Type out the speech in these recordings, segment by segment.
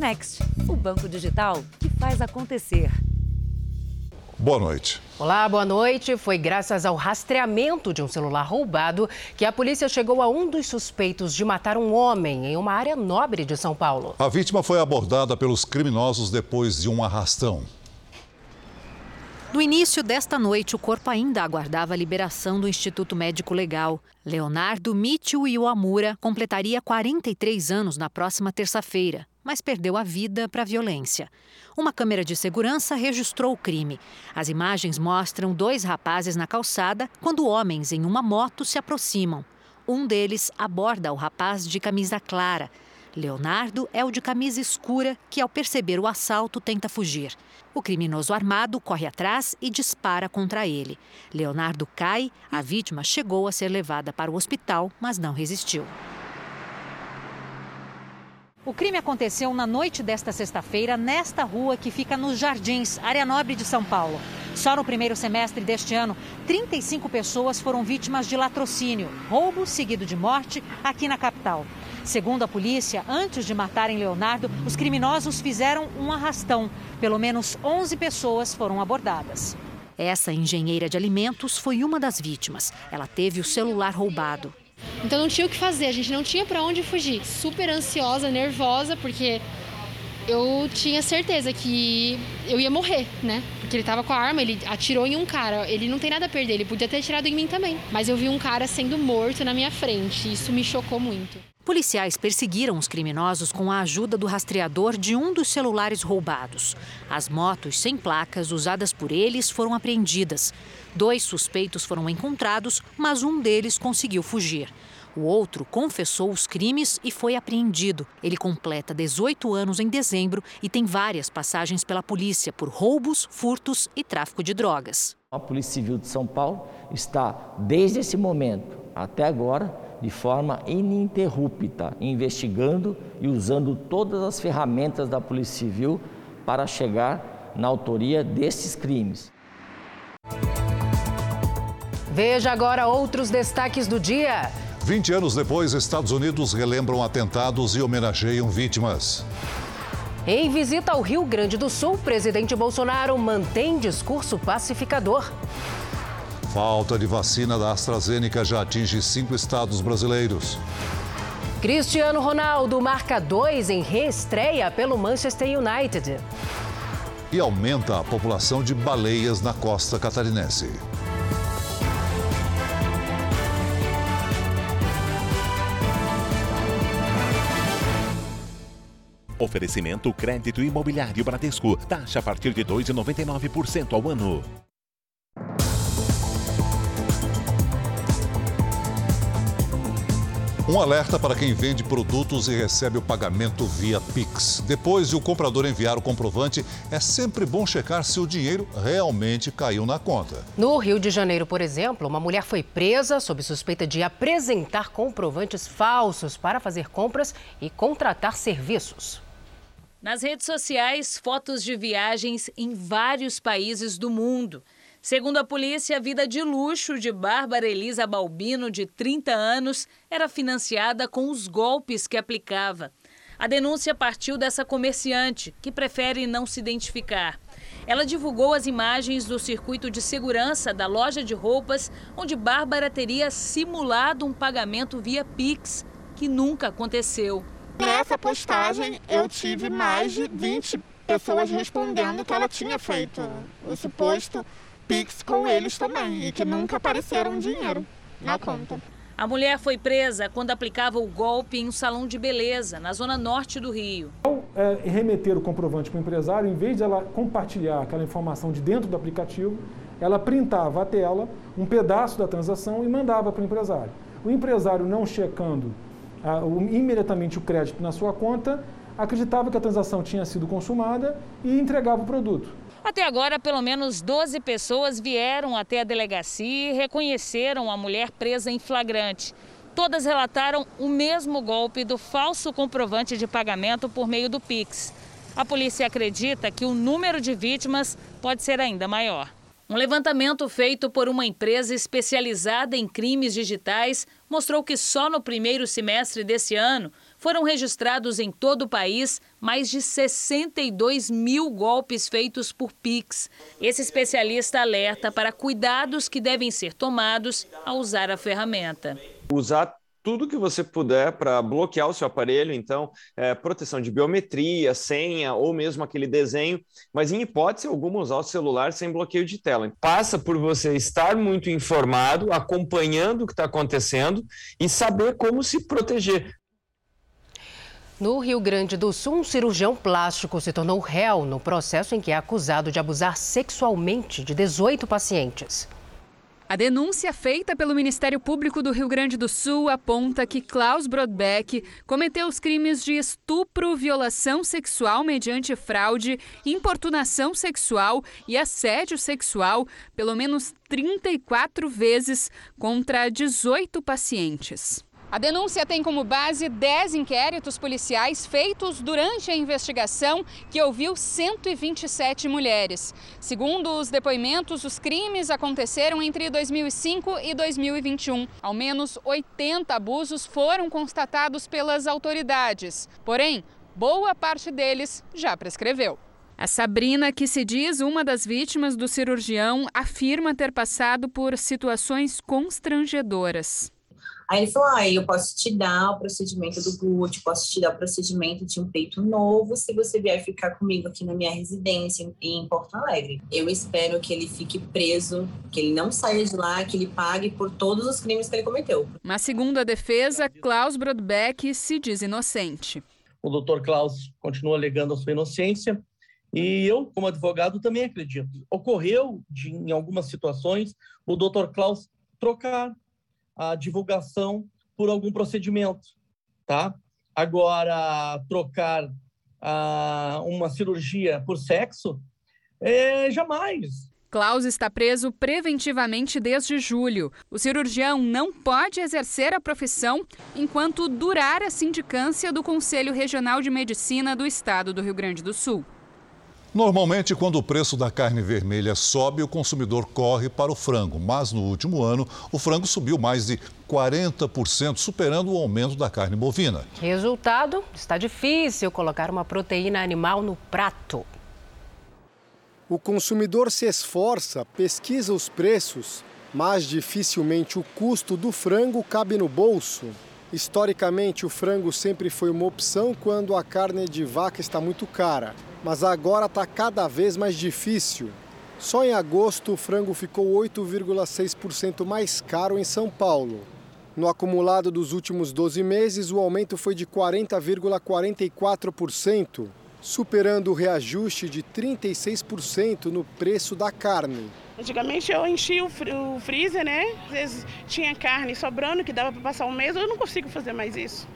Next, o banco digital que faz acontecer. Boa noite. Olá, boa noite. Foi graças ao rastreamento de um celular roubado que a polícia chegou a um dos suspeitos de matar um homem em uma área nobre de São Paulo. A vítima foi abordada pelos criminosos depois de um arrastão. No início desta noite, o corpo ainda aguardava a liberação do Instituto Médico Legal. Leonardo Mitchell Iwamura completaria 43 anos na próxima terça-feira, mas perdeu a vida para a violência. Uma câmera de segurança registrou o crime. As imagens mostram dois rapazes na calçada quando homens em uma moto se aproximam. Um deles aborda o rapaz de camisa clara. Leonardo é o de camisa escura que, ao perceber o assalto, tenta fugir. O criminoso armado corre atrás e dispara contra ele. Leonardo cai, a vítima chegou a ser levada para o hospital, mas não resistiu. O crime aconteceu na noite desta sexta-feira, nesta rua que fica nos Jardins, área nobre de São Paulo. Só no primeiro semestre deste ano, 35 pessoas foram vítimas de latrocínio, roubo seguido de morte, aqui na capital. Segundo a polícia, antes de matarem Leonardo, os criminosos fizeram um arrastão. Pelo menos 11 pessoas foram abordadas. Essa engenheira de alimentos foi uma das vítimas. Ela teve o celular roubado. Então não tinha o que fazer, a gente não tinha para onde fugir. Super ansiosa, nervosa, porque eu tinha certeza que eu ia morrer, né? Porque ele tava com a arma, ele atirou em um cara. Ele não tem nada a perder, ele podia ter atirado em mim também. Mas eu vi um cara sendo morto na minha frente. Isso me chocou muito. Policiais perseguiram os criminosos com a ajuda do rastreador de um dos celulares roubados. As motos sem placas usadas por eles foram apreendidas. Dois suspeitos foram encontrados, mas um deles conseguiu fugir. O outro confessou os crimes e foi apreendido. Ele completa 18 anos em dezembro e tem várias passagens pela polícia por roubos, furtos e tráfico de drogas. A Polícia Civil de São Paulo está, desde esse momento até agora, de forma ininterrupta, investigando e usando todas as ferramentas da Polícia Civil para chegar na autoria desses crimes. Veja agora outros destaques do dia. 20 anos depois, Estados Unidos relembram atentados e homenageiam vítimas. Em visita ao Rio Grande do Sul, presidente Bolsonaro mantém discurso pacificador. Falta de vacina da AstraZeneca já atinge cinco estados brasileiros. Cristiano Ronaldo marca dois em reestreia pelo Manchester United. E aumenta a população de baleias na costa catarinense. Oferecimento crédito imobiliário Bradesco. Taxa a partir de 2,99% ao ano. Um alerta para quem vende produtos e recebe o pagamento via Pix. Depois de o comprador enviar o comprovante, é sempre bom checar se o dinheiro realmente caiu na conta. No Rio de Janeiro, por exemplo, uma mulher foi presa sob suspeita de apresentar comprovantes falsos para fazer compras e contratar serviços. Nas redes sociais, fotos de viagens em vários países do mundo. Segundo a polícia, a vida de luxo de Bárbara Elisa Balbino, de 30 anos, era financiada com os golpes que aplicava. A denúncia partiu dessa comerciante, que prefere não se identificar. Ela divulgou as imagens do circuito de segurança da loja de roupas, onde Bárbara teria simulado um pagamento via Pix, que nunca aconteceu. Nessa postagem, eu tive mais de 20 pessoas respondendo que ela tinha feito o suposto Pix com eles também e que nunca apareceram dinheiro na conta. A mulher foi presa quando aplicava o golpe em um salão de beleza, na zona norte do Rio. Ao é, remeter o comprovante para o empresário, em vez de ela compartilhar aquela informação de dentro do aplicativo, ela printava a tela, um pedaço da transação e mandava para o empresário. O empresário, não checando ah, o, imediatamente o crédito na sua conta, acreditava que a transação tinha sido consumada e entregava o produto. Até agora, pelo menos 12 pessoas vieram até a delegacia e reconheceram a mulher presa em flagrante. Todas relataram o mesmo golpe do falso comprovante de pagamento por meio do Pix. A polícia acredita que o número de vítimas pode ser ainda maior. Um levantamento feito por uma empresa especializada em crimes digitais mostrou que só no primeiro semestre desse ano foram registrados em todo o país mais de 62 mil golpes feitos por Pix. Esse especialista alerta para cuidados que devem ser tomados ao usar a ferramenta. Usar tudo que você puder para bloquear o seu aparelho, então, é, proteção de biometria, senha ou mesmo aquele desenho, mas em hipótese alguma usar o celular sem bloqueio de tela. Passa por você estar muito informado, acompanhando o que está acontecendo e saber como se proteger. No Rio Grande do Sul, um cirurgião plástico se tornou réu no processo em que é acusado de abusar sexualmente de 18 pacientes. A denúncia feita pelo Ministério Público do Rio Grande do Sul aponta que Klaus Brodbeck cometeu os crimes de estupro, violação sexual mediante fraude, importunação sexual e assédio sexual pelo menos 34 vezes contra 18 pacientes. A denúncia tem como base 10 inquéritos policiais feitos durante a investigação que ouviu 127 mulheres. Segundo os depoimentos, os crimes aconteceram entre 2005 e 2021. Ao menos 80 abusos foram constatados pelas autoridades. Porém, boa parte deles já prescreveu. A Sabrina, que se diz uma das vítimas do cirurgião, afirma ter passado por situações constrangedoras. Aí ele falou: ah, eu posso te dar o procedimento do glúteo, posso te dar o procedimento de um peito novo se você vier ficar comigo aqui na minha residência em Porto Alegre. Eu espero que ele fique preso, que ele não saia de lá, que ele pague por todos os crimes que ele cometeu. Mas, segundo a defesa, Klaus Brodbeck se diz inocente. O doutor Klaus continua alegando a sua inocência. E eu, como advogado, também acredito. Ocorreu, de, em algumas situações, o doutor Klaus trocar a divulgação por algum procedimento, tá? Agora, trocar a, uma cirurgia por sexo, é, jamais. Klaus está preso preventivamente desde julho. O cirurgião não pode exercer a profissão enquanto durar a sindicância do Conselho Regional de Medicina do Estado do Rio Grande do Sul. Normalmente, quando o preço da carne vermelha sobe, o consumidor corre para o frango. Mas no último ano, o frango subiu mais de 40%, superando o aumento da carne bovina. Resultado: está difícil colocar uma proteína animal no prato. O consumidor se esforça, pesquisa os preços, mas dificilmente o custo do frango cabe no bolso. Historicamente, o frango sempre foi uma opção quando a carne de vaca está muito cara mas agora está cada vez mais difícil. Só em agosto o frango ficou 8,6% mais caro em São Paulo. No acumulado dos últimos 12 meses, o aumento foi de 40,44%, superando o reajuste de 36% no preço da carne. Antigamente eu enchia o freezer, né? Às vezes tinha carne sobrando que dava para passar um mês, eu não consigo fazer mais isso.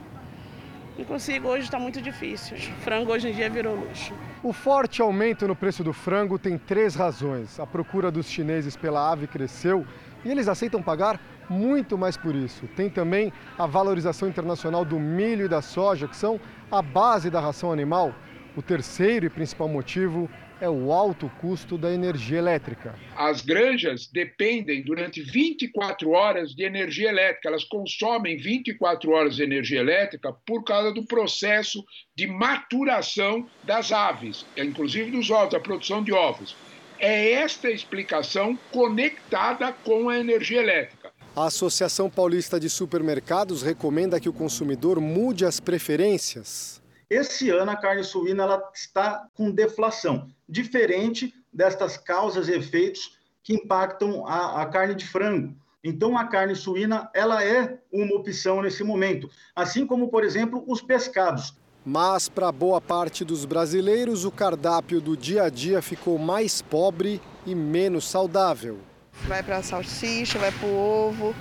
Não consigo, hoje está muito difícil. Frango hoje em dia virou luxo. O forte aumento no preço do frango tem três razões. A procura dos chineses pela ave cresceu e eles aceitam pagar muito mais por isso. Tem também a valorização internacional do milho e da soja, que são a base da ração animal. O terceiro e principal motivo é o alto custo da energia elétrica. As granjas dependem durante 24 horas de energia elétrica, elas consomem 24 horas de energia elétrica por causa do processo de maturação das aves, inclusive dos ovos, a produção de ovos. É esta explicação conectada com a energia elétrica. A Associação Paulista de Supermercados recomenda que o consumidor mude as preferências. Esse ano a carne suína ela está com deflação, diferente destas causas e efeitos que impactam a, a carne de frango. Então a carne suína ela é uma opção nesse momento, assim como por exemplo os pescados. Mas para boa parte dos brasileiros o cardápio do dia a dia ficou mais pobre e menos saudável. Vai para a salsicha, vai para o ovo,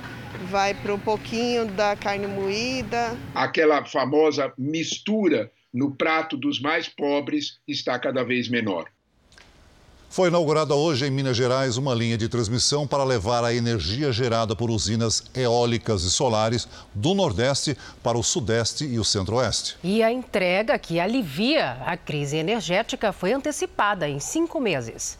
vai para um pouquinho da carne moída. Aquela famosa mistura no prato dos mais pobres está cada vez menor. Foi inaugurada hoje em Minas Gerais uma linha de transmissão para levar a energia gerada por usinas eólicas e solares do Nordeste para o Sudeste e o Centro-Oeste. E a entrega que alivia a crise energética foi antecipada em cinco meses.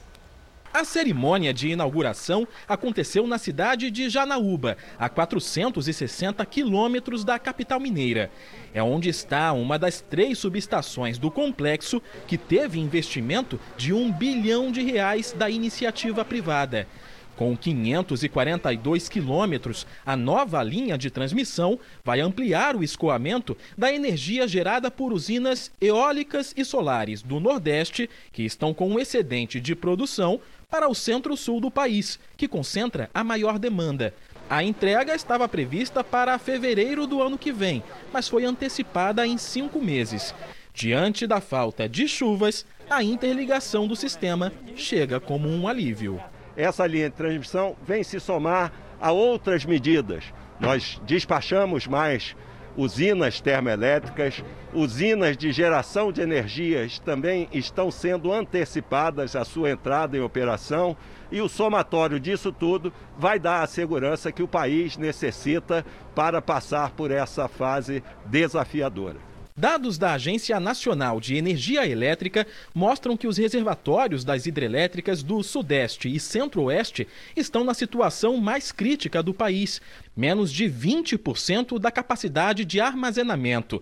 A cerimônia de inauguração aconteceu na cidade de Janaúba, a 460 quilômetros da capital mineira. É onde está uma das três subestações do complexo que teve investimento de um bilhão de reais da iniciativa privada. Com 542 quilômetros, a nova linha de transmissão vai ampliar o escoamento da energia gerada por usinas eólicas e solares do Nordeste, que estão com um excedente de produção, para o centro-sul do país, que concentra a maior demanda. A entrega estava prevista para fevereiro do ano que vem, mas foi antecipada em cinco meses. Diante da falta de chuvas, a interligação do sistema chega como um alívio essa linha de transmissão vem se somar a outras medidas. Nós despachamos mais usinas termoelétricas, usinas de geração de energias também estão sendo antecipadas a sua entrada em operação e o somatório disso tudo vai dar a segurança que o país necessita para passar por essa fase desafiadora. Dados da Agência Nacional de Energia Elétrica mostram que os reservatórios das hidrelétricas do Sudeste e Centro-Oeste estão na situação mais crítica do país, menos de 20% da capacidade de armazenamento.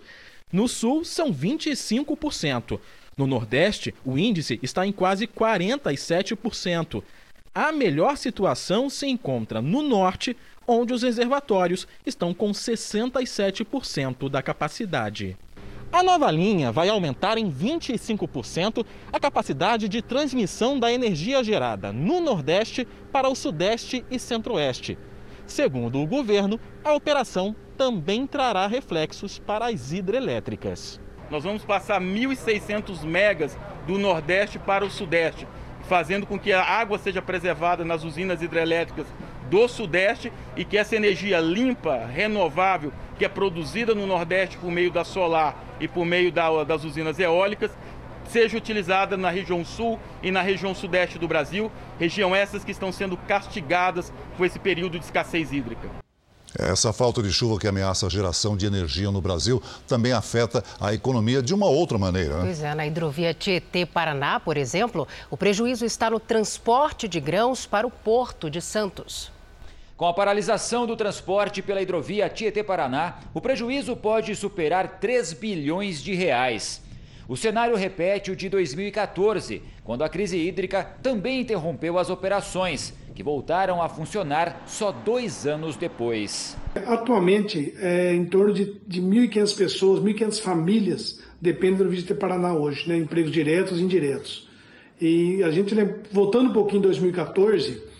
No Sul, são 25%. No Nordeste, o índice está em quase 47%. A melhor situação se encontra no Norte, onde os reservatórios estão com 67% da capacidade. A nova linha vai aumentar em 25% a capacidade de transmissão da energia gerada no Nordeste para o Sudeste e Centro-Oeste. Segundo o governo, a operação também trará reflexos para as hidrelétricas. Nós vamos passar 1.600 megas do Nordeste para o Sudeste, fazendo com que a água seja preservada nas usinas hidrelétricas do Sudeste e que essa energia limpa, renovável, que é produzida no Nordeste por meio da solar e por meio da, das usinas eólicas, seja utilizada na região sul e na região sudeste do Brasil, região essas que estão sendo castigadas por esse período de escassez hídrica. Essa falta de chuva que ameaça a geração de energia no Brasil também afeta a economia de uma outra maneira. Né? Pois é, na hidrovia Tietê-Paraná, por exemplo, o prejuízo está no transporte de grãos para o porto de Santos. Com a paralisação do transporte pela hidrovia Tietê-Paraná, o prejuízo pode superar 3 bilhões de reais. O cenário repete o de 2014, quando a crise hídrica também interrompeu as operações, que voltaram a funcionar só dois anos depois. Atualmente, é em torno de, de 1.500 pessoas, 1.500 famílias dependem do Hidrovia Paraná hoje, né? empregos diretos e indiretos. E a gente, voltando um pouquinho em 2014,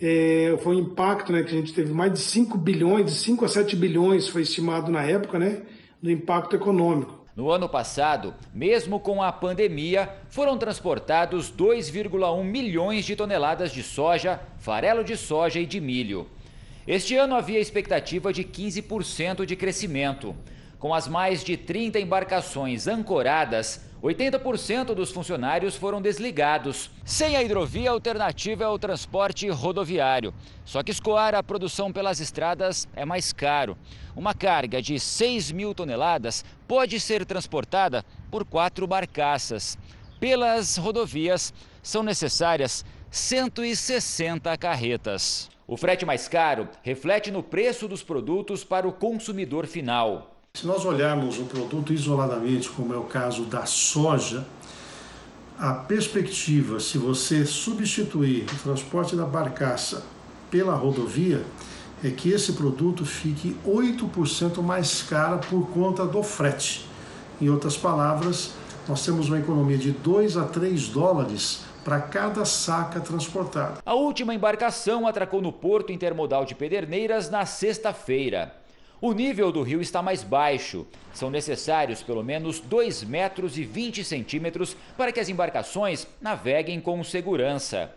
é, foi um impacto né, que a gente teve mais de 5 bilhões, de 5 a 7 bilhões foi estimado na época, né, do impacto econômico. No ano passado, mesmo com a pandemia, foram transportados 2,1 milhões de toneladas de soja, farelo de soja e de milho. Este ano havia expectativa de 15% de crescimento. Com as mais de 30 embarcações ancoradas, 80% dos funcionários foram desligados. Sem a hidrovia, a alternativa é o transporte rodoviário. Só que escoar a produção pelas estradas é mais caro. Uma carga de 6 mil toneladas pode ser transportada por quatro barcaças. Pelas rodovias, são necessárias 160 carretas. O frete mais caro reflete no preço dos produtos para o consumidor final. Se nós olharmos o produto isoladamente, como é o caso da soja, a perspectiva, se você substituir o transporte da barcaça pela rodovia, é que esse produto fique 8% mais caro por conta do frete. Em outras palavras, nós temos uma economia de 2 a 3 dólares para cada saca transportada. A última embarcação atracou no Porto Intermodal de Pederneiras na sexta-feira. O nível do rio está mais baixo. São necessários pelo menos 2 metros e 20 centímetros para que as embarcações naveguem com segurança.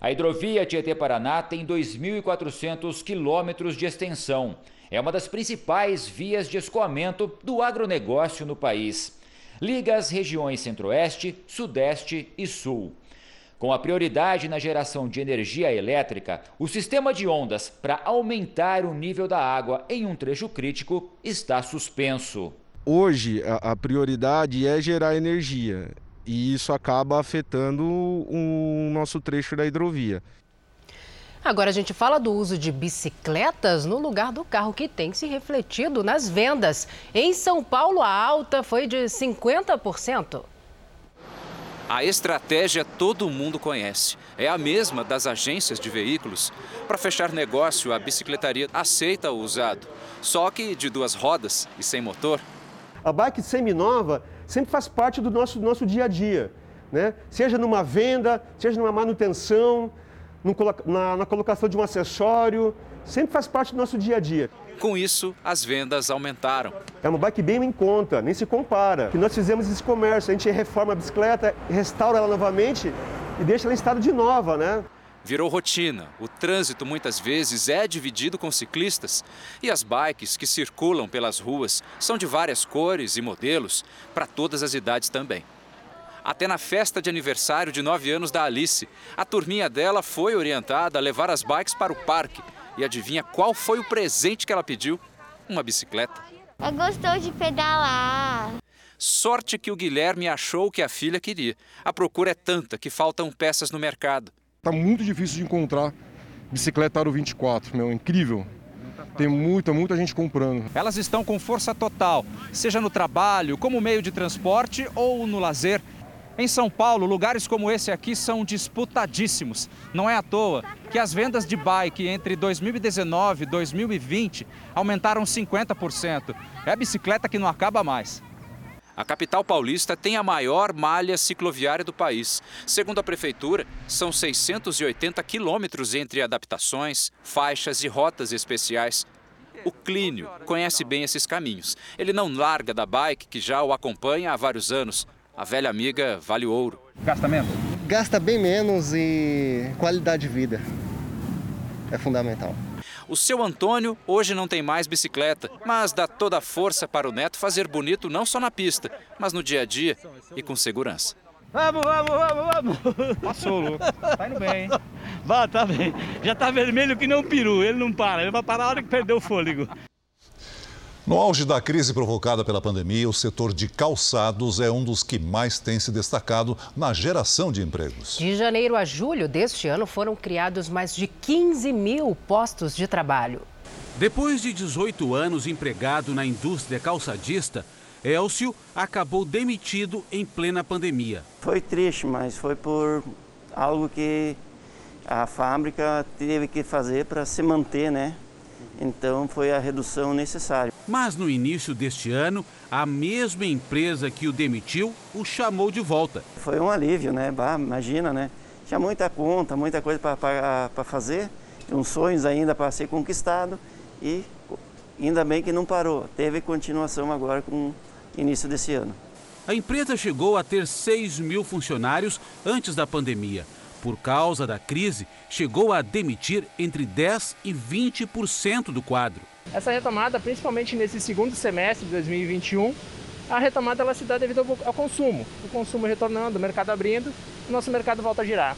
A hidrovia Tietê-Paraná tem 2.400 quilômetros de extensão. É uma das principais vias de escoamento do agronegócio no país. Liga as regiões Centro-Oeste, Sudeste e Sul. Com a prioridade na geração de energia elétrica, o sistema de ondas para aumentar o nível da água em um trecho crítico está suspenso. Hoje, a, prioridade é gerar energia e isso acaba afetando o nosso trecho da hidrovia. Agora a gente fala do uso de bicicletas no lugar do carro, que tem se refletido nas vendas. Em São Paulo, a alta foi de 50%. A estratégia todo mundo conhece. É a mesma das agências de veículos. Para fechar negócio, a bicicletaria aceita o usado, só que de duas rodas e sem motor. A bike semi-nova sempre faz parte do nosso, nosso dia a dia, né? seja numa venda, seja numa manutenção, na, na colocação de um acessório, sempre faz parte do nosso dia a dia. Com isso, as vendas aumentaram. É uma bike bem em conta, nem se compara. E nós fizemos esse comércio, a gente reforma a bicicleta, restaura ela novamente e deixa ela em estado de nova, né? Virou rotina. O trânsito muitas vezes é dividido com ciclistas e as bikes que circulam pelas ruas são de várias cores e modelos, para todas as idades também. Até na festa de aniversário de 9 anos da Alice, a turminha dela foi orientada a levar as bikes para o parque e adivinha qual foi o presente que ela pediu? Uma bicicleta. Ela gostou de pedalar. Sorte que o Guilherme achou o que a filha queria. A procura é tanta que faltam peças no mercado. Tá muito difícil de encontrar bicicleta Aro 24, meu, incrível. Tem muita, muita gente comprando. Elas estão com força total, seja no trabalho, como meio de transporte ou no lazer. Em São Paulo, lugares como esse aqui são disputadíssimos. Não é à toa que as vendas de bike entre 2019 e 2020 aumentaram 50%. É a bicicleta que não acaba mais. A capital paulista tem a maior malha cicloviária do país. Segundo a prefeitura, são 680 quilômetros entre adaptações, faixas e rotas especiais. O Clínio conhece bem esses caminhos. Ele não larga da bike que já o acompanha há vários anos. A velha amiga vale ouro. Gasta menos? Gasta bem menos e qualidade de vida é fundamental. O seu Antônio hoje não tem mais bicicleta, mas dá toda a força para o neto fazer bonito não só na pista, mas no dia a dia e com segurança. Vamos, vamos, vamos, vamos. Passou, louco. Tá indo bem, hein? Vá, tá bem. Já tá vermelho que não peru, ele não para, ele vai parar a hora que perdeu o fôlego. No auge da crise provocada pela pandemia, o setor de calçados é um dos que mais tem se destacado na geração de empregos. De janeiro a julho deste ano foram criados mais de 15 mil postos de trabalho. Depois de 18 anos empregado na indústria calçadista, Elcio acabou demitido em plena pandemia. Foi triste, mas foi por algo que a fábrica teve que fazer para se manter, né? Então foi a redução necessária. Mas no início deste ano, a mesma empresa que o demitiu o chamou de volta. Foi um alívio, né? Bah, imagina, né? Tinha muita conta, muita coisa para fazer, uns sonhos ainda para ser conquistado e ainda bem que não parou. Teve continuação agora com o início desse ano. A empresa chegou a ter 6 mil funcionários antes da pandemia por causa da crise, chegou a demitir entre 10% e 20% do quadro. Essa retomada, principalmente nesse segundo semestre de 2021, a retomada ela se dá devido ao consumo. O consumo retornando, o mercado abrindo, o nosso mercado volta a girar.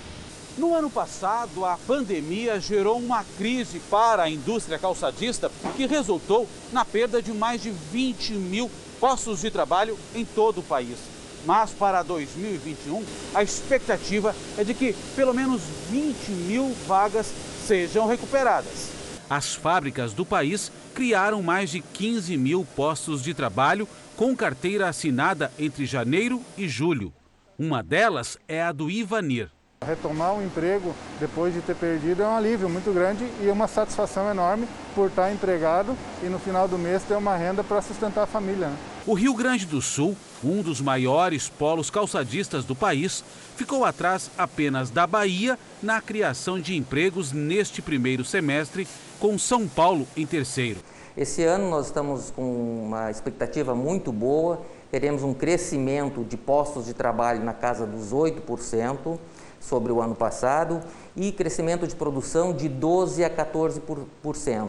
No ano passado, a pandemia gerou uma crise para a indústria calçadista que resultou na perda de mais de 20 mil postos de trabalho em todo o país. Mas para 2021, a expectativa é de que pelo menos 20 mil vagas sejam recuperadas. As fábricas do país criaram mais de 15 mil postos de trabalho com carteira assinada entre janeiro e julho. Uma delas é a do Ivanir. Retomar o emprego depois de ter perdido é um alívio muito grande e uma satisfação enorme por estar empregado e no final do mês ter uma renda para sustentar a família. O Rio Grande do Sul, um dos maiores polos calçadistas do país, ficou atrás apenas da Bahia na criação de empregos neste primeiro semestre, com São Paulo em terceiro. Esse ano nós estamos com uma expectativa muito boa, teremos um crescimento de postos de trabalho na casa dos 8% sobre o ano passado e crescimento de produção de 12 a 14%.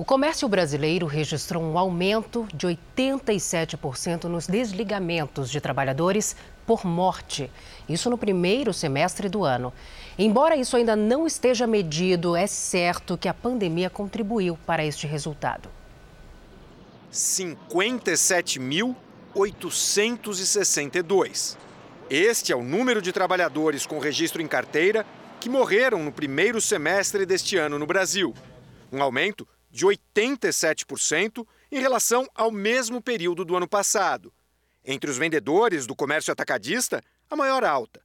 O comércio brasileiro registrou um aumento de 87% nos desligamentos de trabalhadores por morte. Isso no primeiro semestre do ano. Embora isso ainda não esteja medido, é certo que a pandemia contribuiu para este resultado. 57 mil 862. Este é o número de trabalhadores com registro em carteira que morreram no primeiro semestre deste ano no Brasil, um aumento de 87% em relação ao mesmo período do ano passado. Entre os vendedores do comércio atacadista, a maior alta,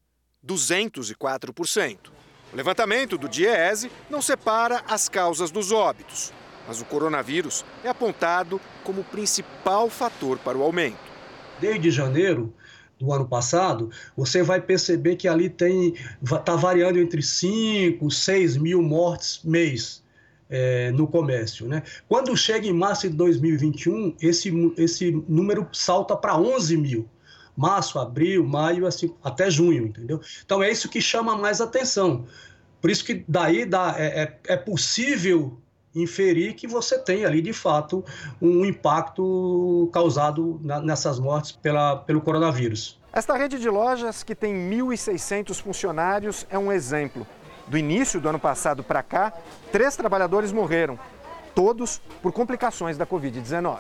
204%. O levantamento do DIEESE não separa as causas dos óbitos, mas o coronavírus é apontado como o principal fator para o aumento. Desde janeiro do ano passado, você vai perceber que ali tem está variando entre 5, 6 mil mortes mês é, no comércio. Né? Quando chega em março de 2021, esse, esse número salta para 11 mil. Março, abril, maio, assim, até junho, entendeu? Então é isso que chama mais atenção. Por isso que daí dá, é, é, é possível inferir que você tem ali, de fato, um impacto causado na, nessas mortes pela, pelo coronavírus. Esta rede de lojas, que tem 1.600 funcionários, é um exemplo. Do início do ano passado para cá, três trabalhadores morreram, todos por complicações da Covid-19.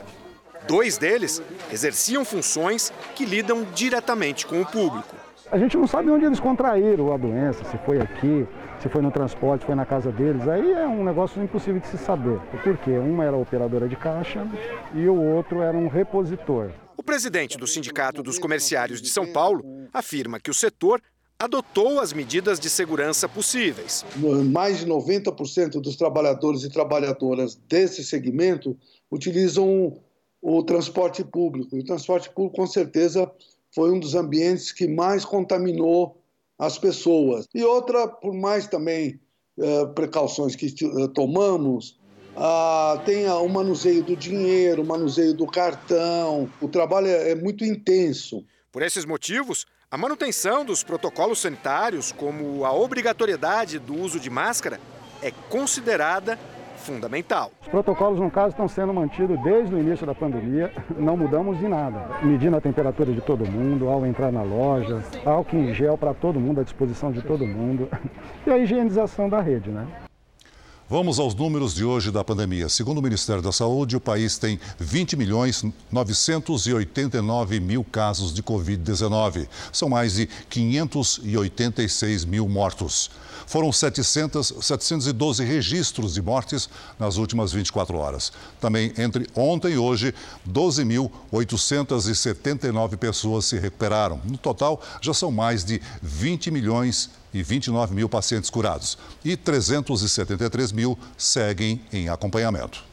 Dois deles exerciam funções que lidam diretamente com o público. A gente não sabe onde eles contraíram a doença, se foi aqui, se foi no transporte, se foi na casa deles. Aí é um negócio impossível de se saber. Por quê? Uma era operadora de caixa e o outro era um repositor. O presidente do Sindicato dos Comerciários de São Paulo afirma que o setor adotou as medidas de segurança possíveis. Mais de 90% dos trabalhadores e trabalhadoras desse segmento utilizam o transporte público. E o transporte público, com certeza, foi um dos ambientes que mais contaminou as pessoas. E outra, por mais também uh, precauções que uh, tomamos, uh, tem o manuseio do dinheiro, o manuseio do cartão. O trabalho é, é muito intenso. Por esses motivos, a manutenção dos protocolos sanitários, como a obrigatoriedade do uso de máscara, é considerada fundamental. Os protocolos, no caso, estão sendo mantidos desde o início da pandemia, não mudamos em nada. Medindo a temperatura de todo mundo, ao entrar na loja, álcool em gel para todo mundo, à disposição de todo mundo, e a higienização da rede, né? Vamos aos números de hoje da pandemia. Segundo o Ministério da Saúde, o país tem 20 milhões 989 mil casos de Covid-19. São mais de 586 mil mortos. Foram 700, 712 registros de mortes nas últimas 24 horas. Também entre ontem e hoje, 12.879 pessoas se recuperaram. No total, já são mais de 20 milhões e 29 mil pacientes curados. E 373 mil seguem em acompanhamento.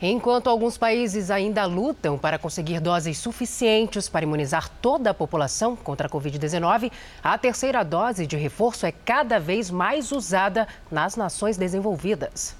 Enquanto alguns países ainda lutam para conseguir doses suficientes para imunizar toda a população contra a Covid-19, a terceira dose de reforço é cada vez mais usada nas nações desenvolvidas.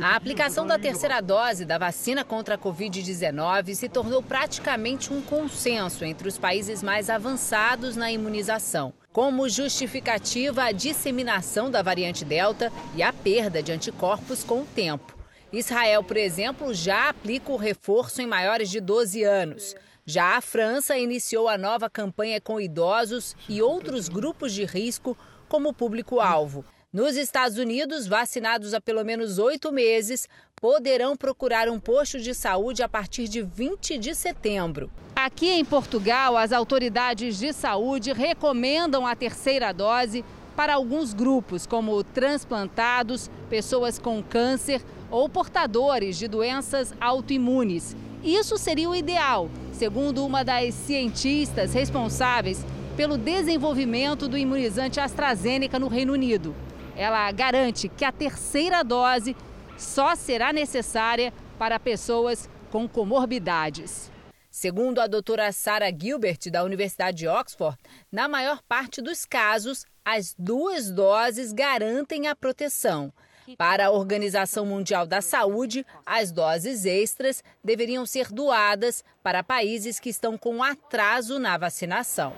A aplicação da terceira dose da vacina contra a Covid-19 se tornou praticamente um consenso entre os países mais avançados na imunização, como justificativa a disseminação da variante Delta e a perda de anticorpos com o tempo. Israel, por exemplo, já aplica o reforço em maiores de 12 anos. Já a França iniciou a nova campanha com idosos e outros grupos de risco como público-alvo. Nos Estados Unidos, vacinados há pelo menos oito meses poderão procurar um posto de saúde a partir de 20 de setembro. Aqui em Portugal, as autoridades de saúde recomendam a terceira dose para alguns grupos, como transplantados, pessoas com câncer ou portadores de doenças autoimunes. Isso seria o ideal, segundo uma das cientistas responsáveis pelo desenvolvimento do imunizante AstraZeneca no Reino Unido. Ela garante que a terceira dose só será necessária para pessoas com comorbidades. Segundo a doutora Sarah Gilbert, da Universidade de Oxford, na maior parte dos casos, as duas doses garantem a proteção. Para a Organização Mundial da Saúde, as doses extras deveriam ser doadas para países que estão com atraso na vacinação.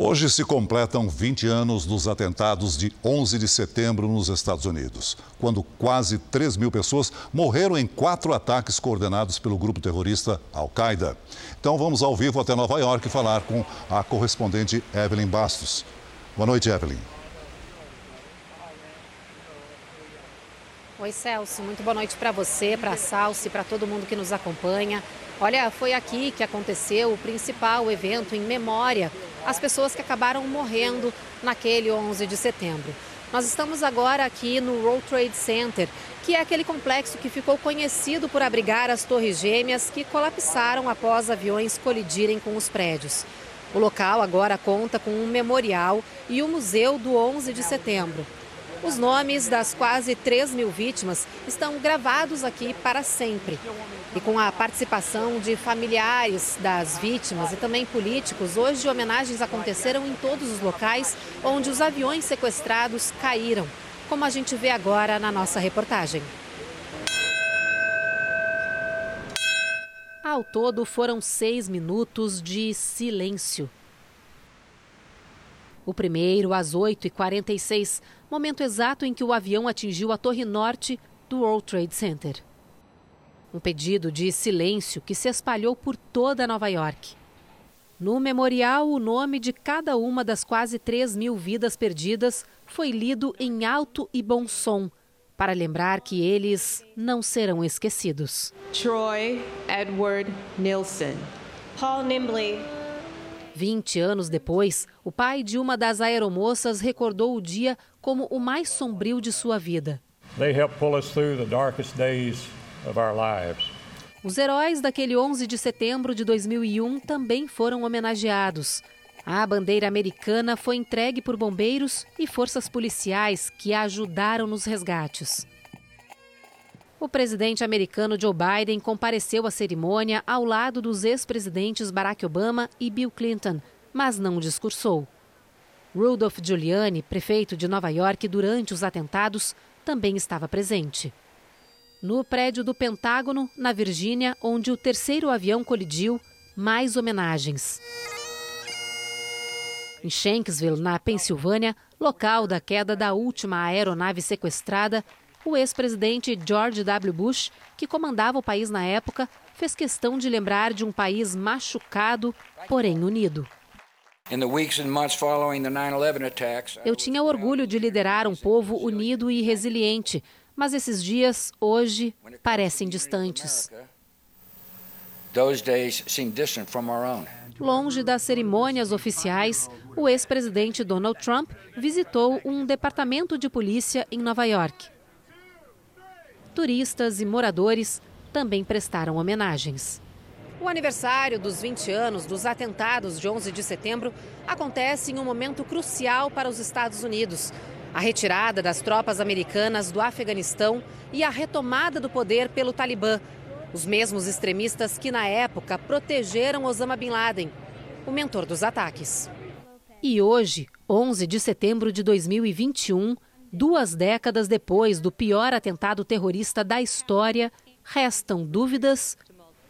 Hoje se completam 20 anos dos atentados de 11 de setembro nos Estados Unidos, quando quase 3 mil pessoas morreram em quatro ataques coordenados pelo grupo terrorista Al-Qaeda. Então vamos ao vivo até Nova York falar com a correspondente Evelyn Bastos. Boa noite, Evelyn. Oi, Celso. Muito boa noite para você, para a Salsi, para todo mundo que nos acompanha. Olha, foi aqui que aconteceu o principal evento em memória às pessoas que acabaram morrendo naquele 11 de setembro. Nós estamos agora aqui no World Trade Center, que é aquele complexo que ficou conhecido por abrigar as torres gêmeas que colapsaram após aviões colidirem com os prédios. O local agora conta com um memorial e o Museu do 11 de Setembro. Os nomes das quase 3 mil vítimas estão gravados aqui para sempre. E com a participação de familiares das vítimas e também políticos, hoje homenagens aconteceram em todos os locais onde os aviões sequestrados caíram, como a gente vê agora na nossa reportagem. Ao todo, foram seis minutos de silêncio. O primeiro, às 8h46, momento exato em que o avião atingiu a torre norte do World Trade Center. Um pedido de silêncio que se espalhou por toda Nova York. No memorial, o nome de cada uma das quase 3 mil vidas perdidas foi lido em alto e bom som, para lembrar que eles não serão esquecidos. Troy Edward Nilsson. Paul Nimbley. 20 anos depois, o pai de uma das aeromoças recordou o dia como o mais sombrio de sua vida. Os heróis daquele 11 de setembro de 2001 também foram homenageados. A bandeira americana foi entregue por bombeiros e forças policiais que ajudaram nos resgates. O presidente americano Joe Biden compareceu à cerimônia ao lado dos ex-presidentes Barack Obama e Bill Clinton, mas não discursou. Rudolph Giuliani, prefeito de Nova York durante os atentados, também estava presente. No prédio do Pentágono, na Virgínia, onde o terceiro avião colidiu, mais homenagens. Em Shanksville, na Pensilvânia, local da queda da última aeronave sequestrada, o ex-presidente George W. Bush, que comandava o país na época, fez questão de lembrar de um país machucado, porém unido. Eu tinha orgulho de liderar um povo unido e resiliente, mas esses dias, hoje, parecem distantes. Longe das cerimônias oficiais, o ex-presidente Donald Trump visitou um departamento de polícia em Nova York turistas e moradores também prestaram homenagens. O aniversário dos 20 anos dos atentados de 11 de setembro acontece em um momento crucial para os Estados Unidos. A retirada das tropas americanas do Afeganistão e a retomada do poder pelo Talibã, os mesmos extremistas que na época protegeram Osama Bin Laden, o mentor dos ataques. E hoje, 11 de setembro de 2021, Duas décadas depois do pior atentado terrorista da história, restam dúvidas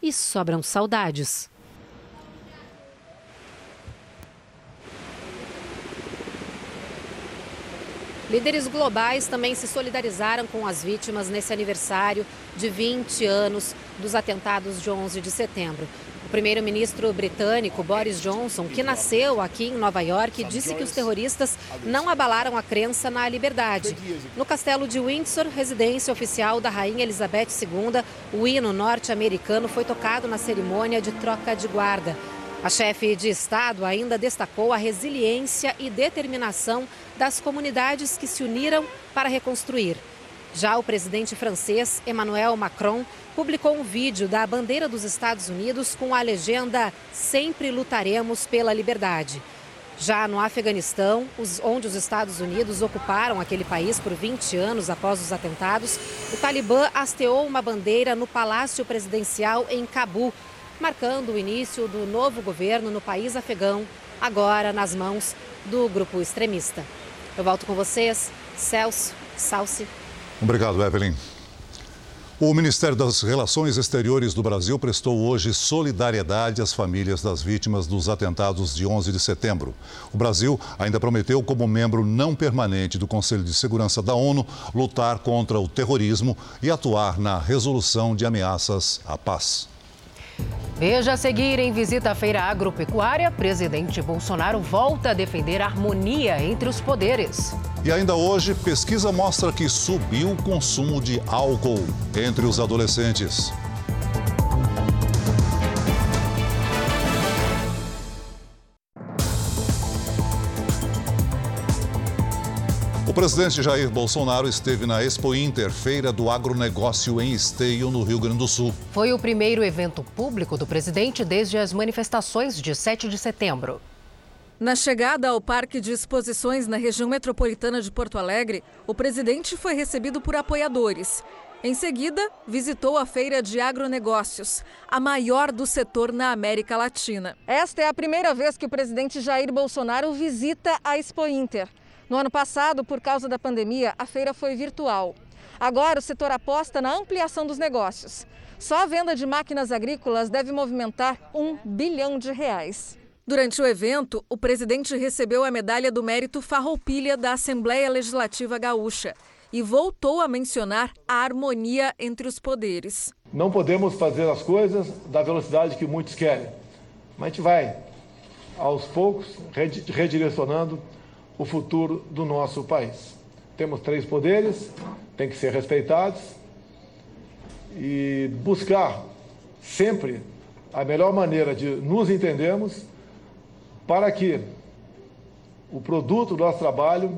e sobram saudades. Líderes globais também se solidarizaram com as vítimas nesse aniversário de 20 anos dos atentados de 11 de setembro. O primeiro-ministro britânico Boris Johnson, que nasceu aqui em Nova York, disse que os terroristas não abalaram a crença na liberdade. No castelo de Windsor, residência oficial da Rainha Elizabeth II, o hino norte-americano foi tocado na cerimônia de troca de guarda. A chefe de Estado ainda destacou a resiliência e determinação das comunidades que se uniram para reconstruir. Já o presidente francês Emmanuel Macron publicou um vídeo da bandeira dos Estados Unidos com a legenda Sempre lutaremos pela liberdade. Já no Afeganistão, onde os Estados Unidos ocuparam aquele país por 20 anos após os atentados, o Talibã hasteou uma bandeira no Palácio Presidencial em Cabu, marcando o início do novo governo no país afegão, agora nas mãos do grupo extremista. Eu volto com vocês, Celso, Salsi. Obrigado, Evelyn. O Ministério das Relações Exteriores do Brasil prestou hoje solidariedade às famílias das vítimas dos atentados de 11 de setembro. O Brasil ainda prometeu, como membro não permanente do Conselho de Segurança da ONU, lutar contra o terrorismo e atuar na resolução de ameaças à paz. Veja a seguir em visita à feira agropecuária, presidente Bolsonaro volta a defender a harmonia entre os poderes. E ainda hoje, pesquisa mostra que subiu o consumo de álcool entre os adolescentes. O presidente Jair Bolsonaro esteve na Expo Inter, feira do agronegócio em Esteio, no Rio Grande do Sul. Foi o primeiro evento público do presidente desde as manifestações de 7 de setembro. Na chegada ao Parque de Exposições na região metropolitana de Porto Alegre, o presidente foi recebido por apoiadores. Em seguida, visitou a Feira de Agronegócios, a maior do setor na América Latina. Esta é a primeira vez que o presidente Jair Bolsonaro visita a Expo Inter. No ano passado, por causa da pandemia, a feira foi virtual. Agora, o setor aposta na ampliação dos negócios. Só a venda de máquinas agrícolas deve movimentar um bilhão de reais. Durante o evento, o presidente recebeu a medalha do mérito Farroupilha da Assembleia Legislativa Gaúcha e voltou a mencionar a harmonia entre os poderes. Não podemos fazer as coisas da velocidade que muitos querem, mas a gente vai, aos poucos, redirecionando o futuro do nosso país. Temos três poderes, tem que ser respeitados e buscar sempre a melhor maneira de nos entendermos para que o produto do nosso trabalho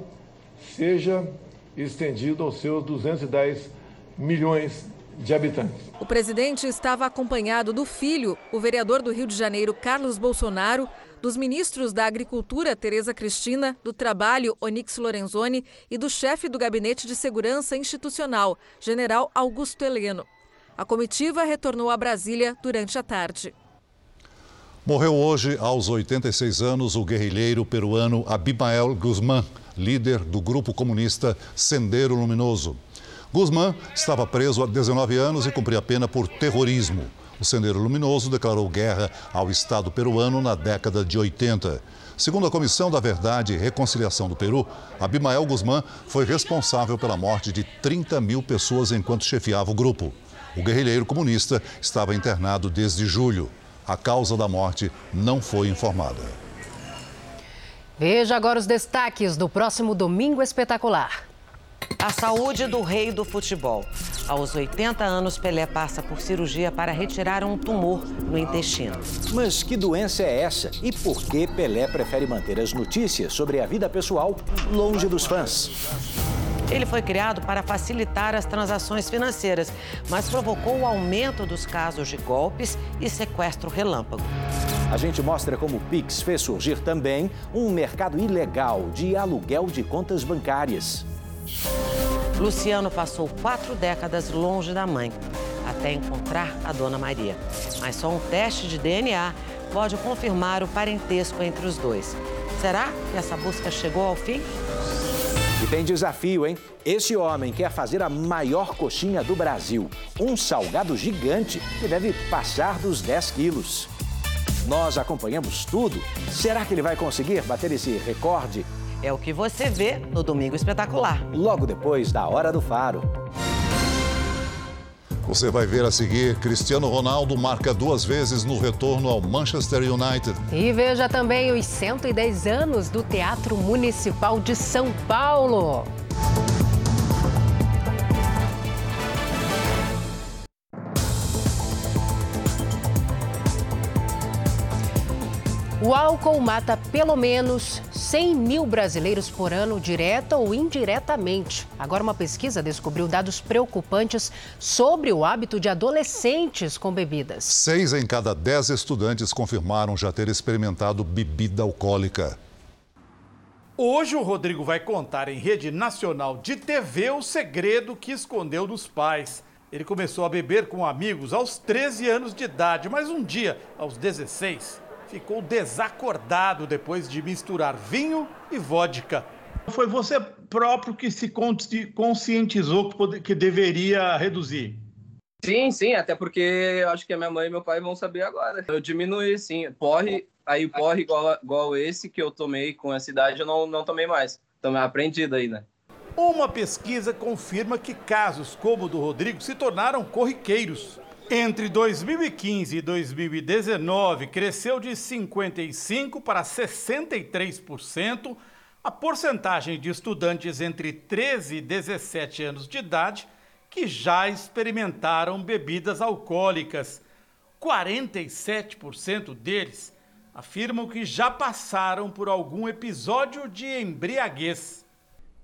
seja estendido aos seus 210 milhões de habitantes. O presidente estava acompanhado do filho, o vereador do Rio de Janeiro, Carlos Bolsonaro, dos ministros da Agricultura, Tereza Cristina, do Trabalho, Onix Lorenzoni, e do chefe do Gabinete de Segurança Institucional, General Augusto Heleno. A comitiva retornou a Brasília durante a tarde. Morreu hoje, aos 86 anos, o guerrilheiro peruano Abimael Guzmán, líder do grupo comunista Sendero Luminoso. Guzmán estava preso há 19 anos e cumpria pena por terrorismo. O Sendero Luminoso declarou guerra ao Estado peruano na década de 80. Segundo a Comissão da Verdade e Reconciliação do Peru, Abimael Guzmán foi responsável pela morte de 30 mil pessoas enquanto chefiava o grupo. O guerrilheiro comunista estava internado desde julho. A causa da morte não foi informada. Veja agora os destaques do próximo Domingo Espetacular. A saúde do rei do futebol. Aos 80 anos, Pelé passa por cirurgia para retirar um tumor no intestino. Mas que doença é essa? E por que Pelé prefere manter as notícias sobre a vida pessoal longe dos fãs? Ele foi criado para facilitar as transações financeiras, mas provocou o aumento dos casos de golpes e sequestro relâmpago. A gente mostra como o Pix fez surgir também um mercado ilegal de aluguel de contas bancárias. Luciano passou quatro décadas longe da mãe, até encontrar a dona Maria. Mas só um teste de DNA pode confirmar o parentesco entre os dois. Será que essa busca chegou ao fim? E tem desafio, hein? Esse homem quer fazer a maior coxinha do Brasil. Um salgado gigante que deve passar dos 10 quilos. Nós acompanhamos tudo. Será que ele vai conseguir bater esse recorde? É o que você vê no Domingo Espetacular. Logo depois da Hora do Faro. Você vai ver a seguir: Cristiano Ronaldo marca duas vezes no retorno ao Manchester United. E veja também os 110 anos do Teatro Municipal de São Paulo. O álcool mata pelo menos 100 mil brasileiros por ano, direta ou indiretamente. Agora, uma pesquisa descobriu dados preocupantes sobre o hábito de adolescentes com bebidas. Seis em cada dez estudantes confirmaram já ter experimentado bebida alcoólica. Hoje o Rodrigo vai contar em rede nacional de TV o segredo que escondeu dos pais. Ele começou a beber com amigos aos 13 anos de idade, mas um dia, aos 16, ficou desacordado depois de misturar vinho e vodka. Foi você próprio que se conscientizou que deveria reduzir? Sim, sim, até porque eu acho que a minha mãe e meu pai vão saber agora. Eu diminuí, sim. Porre, aí porre igual, igual esse que eu tomei com essa idade, eu não, não tomei mais. Tomei aprendido aí, né? Uma pesquisa confirma que casos como o do Rodrigo se tornaram corriqueiros. Entre 2015 e 2019, cresceu de 55% para 63% a porcentagem de estudantes entre 13 e 17 anos de idade que já experimentaram bebidas alcoólicas. 47% deles afirmam que já passaram por algum episódio de embriaguez.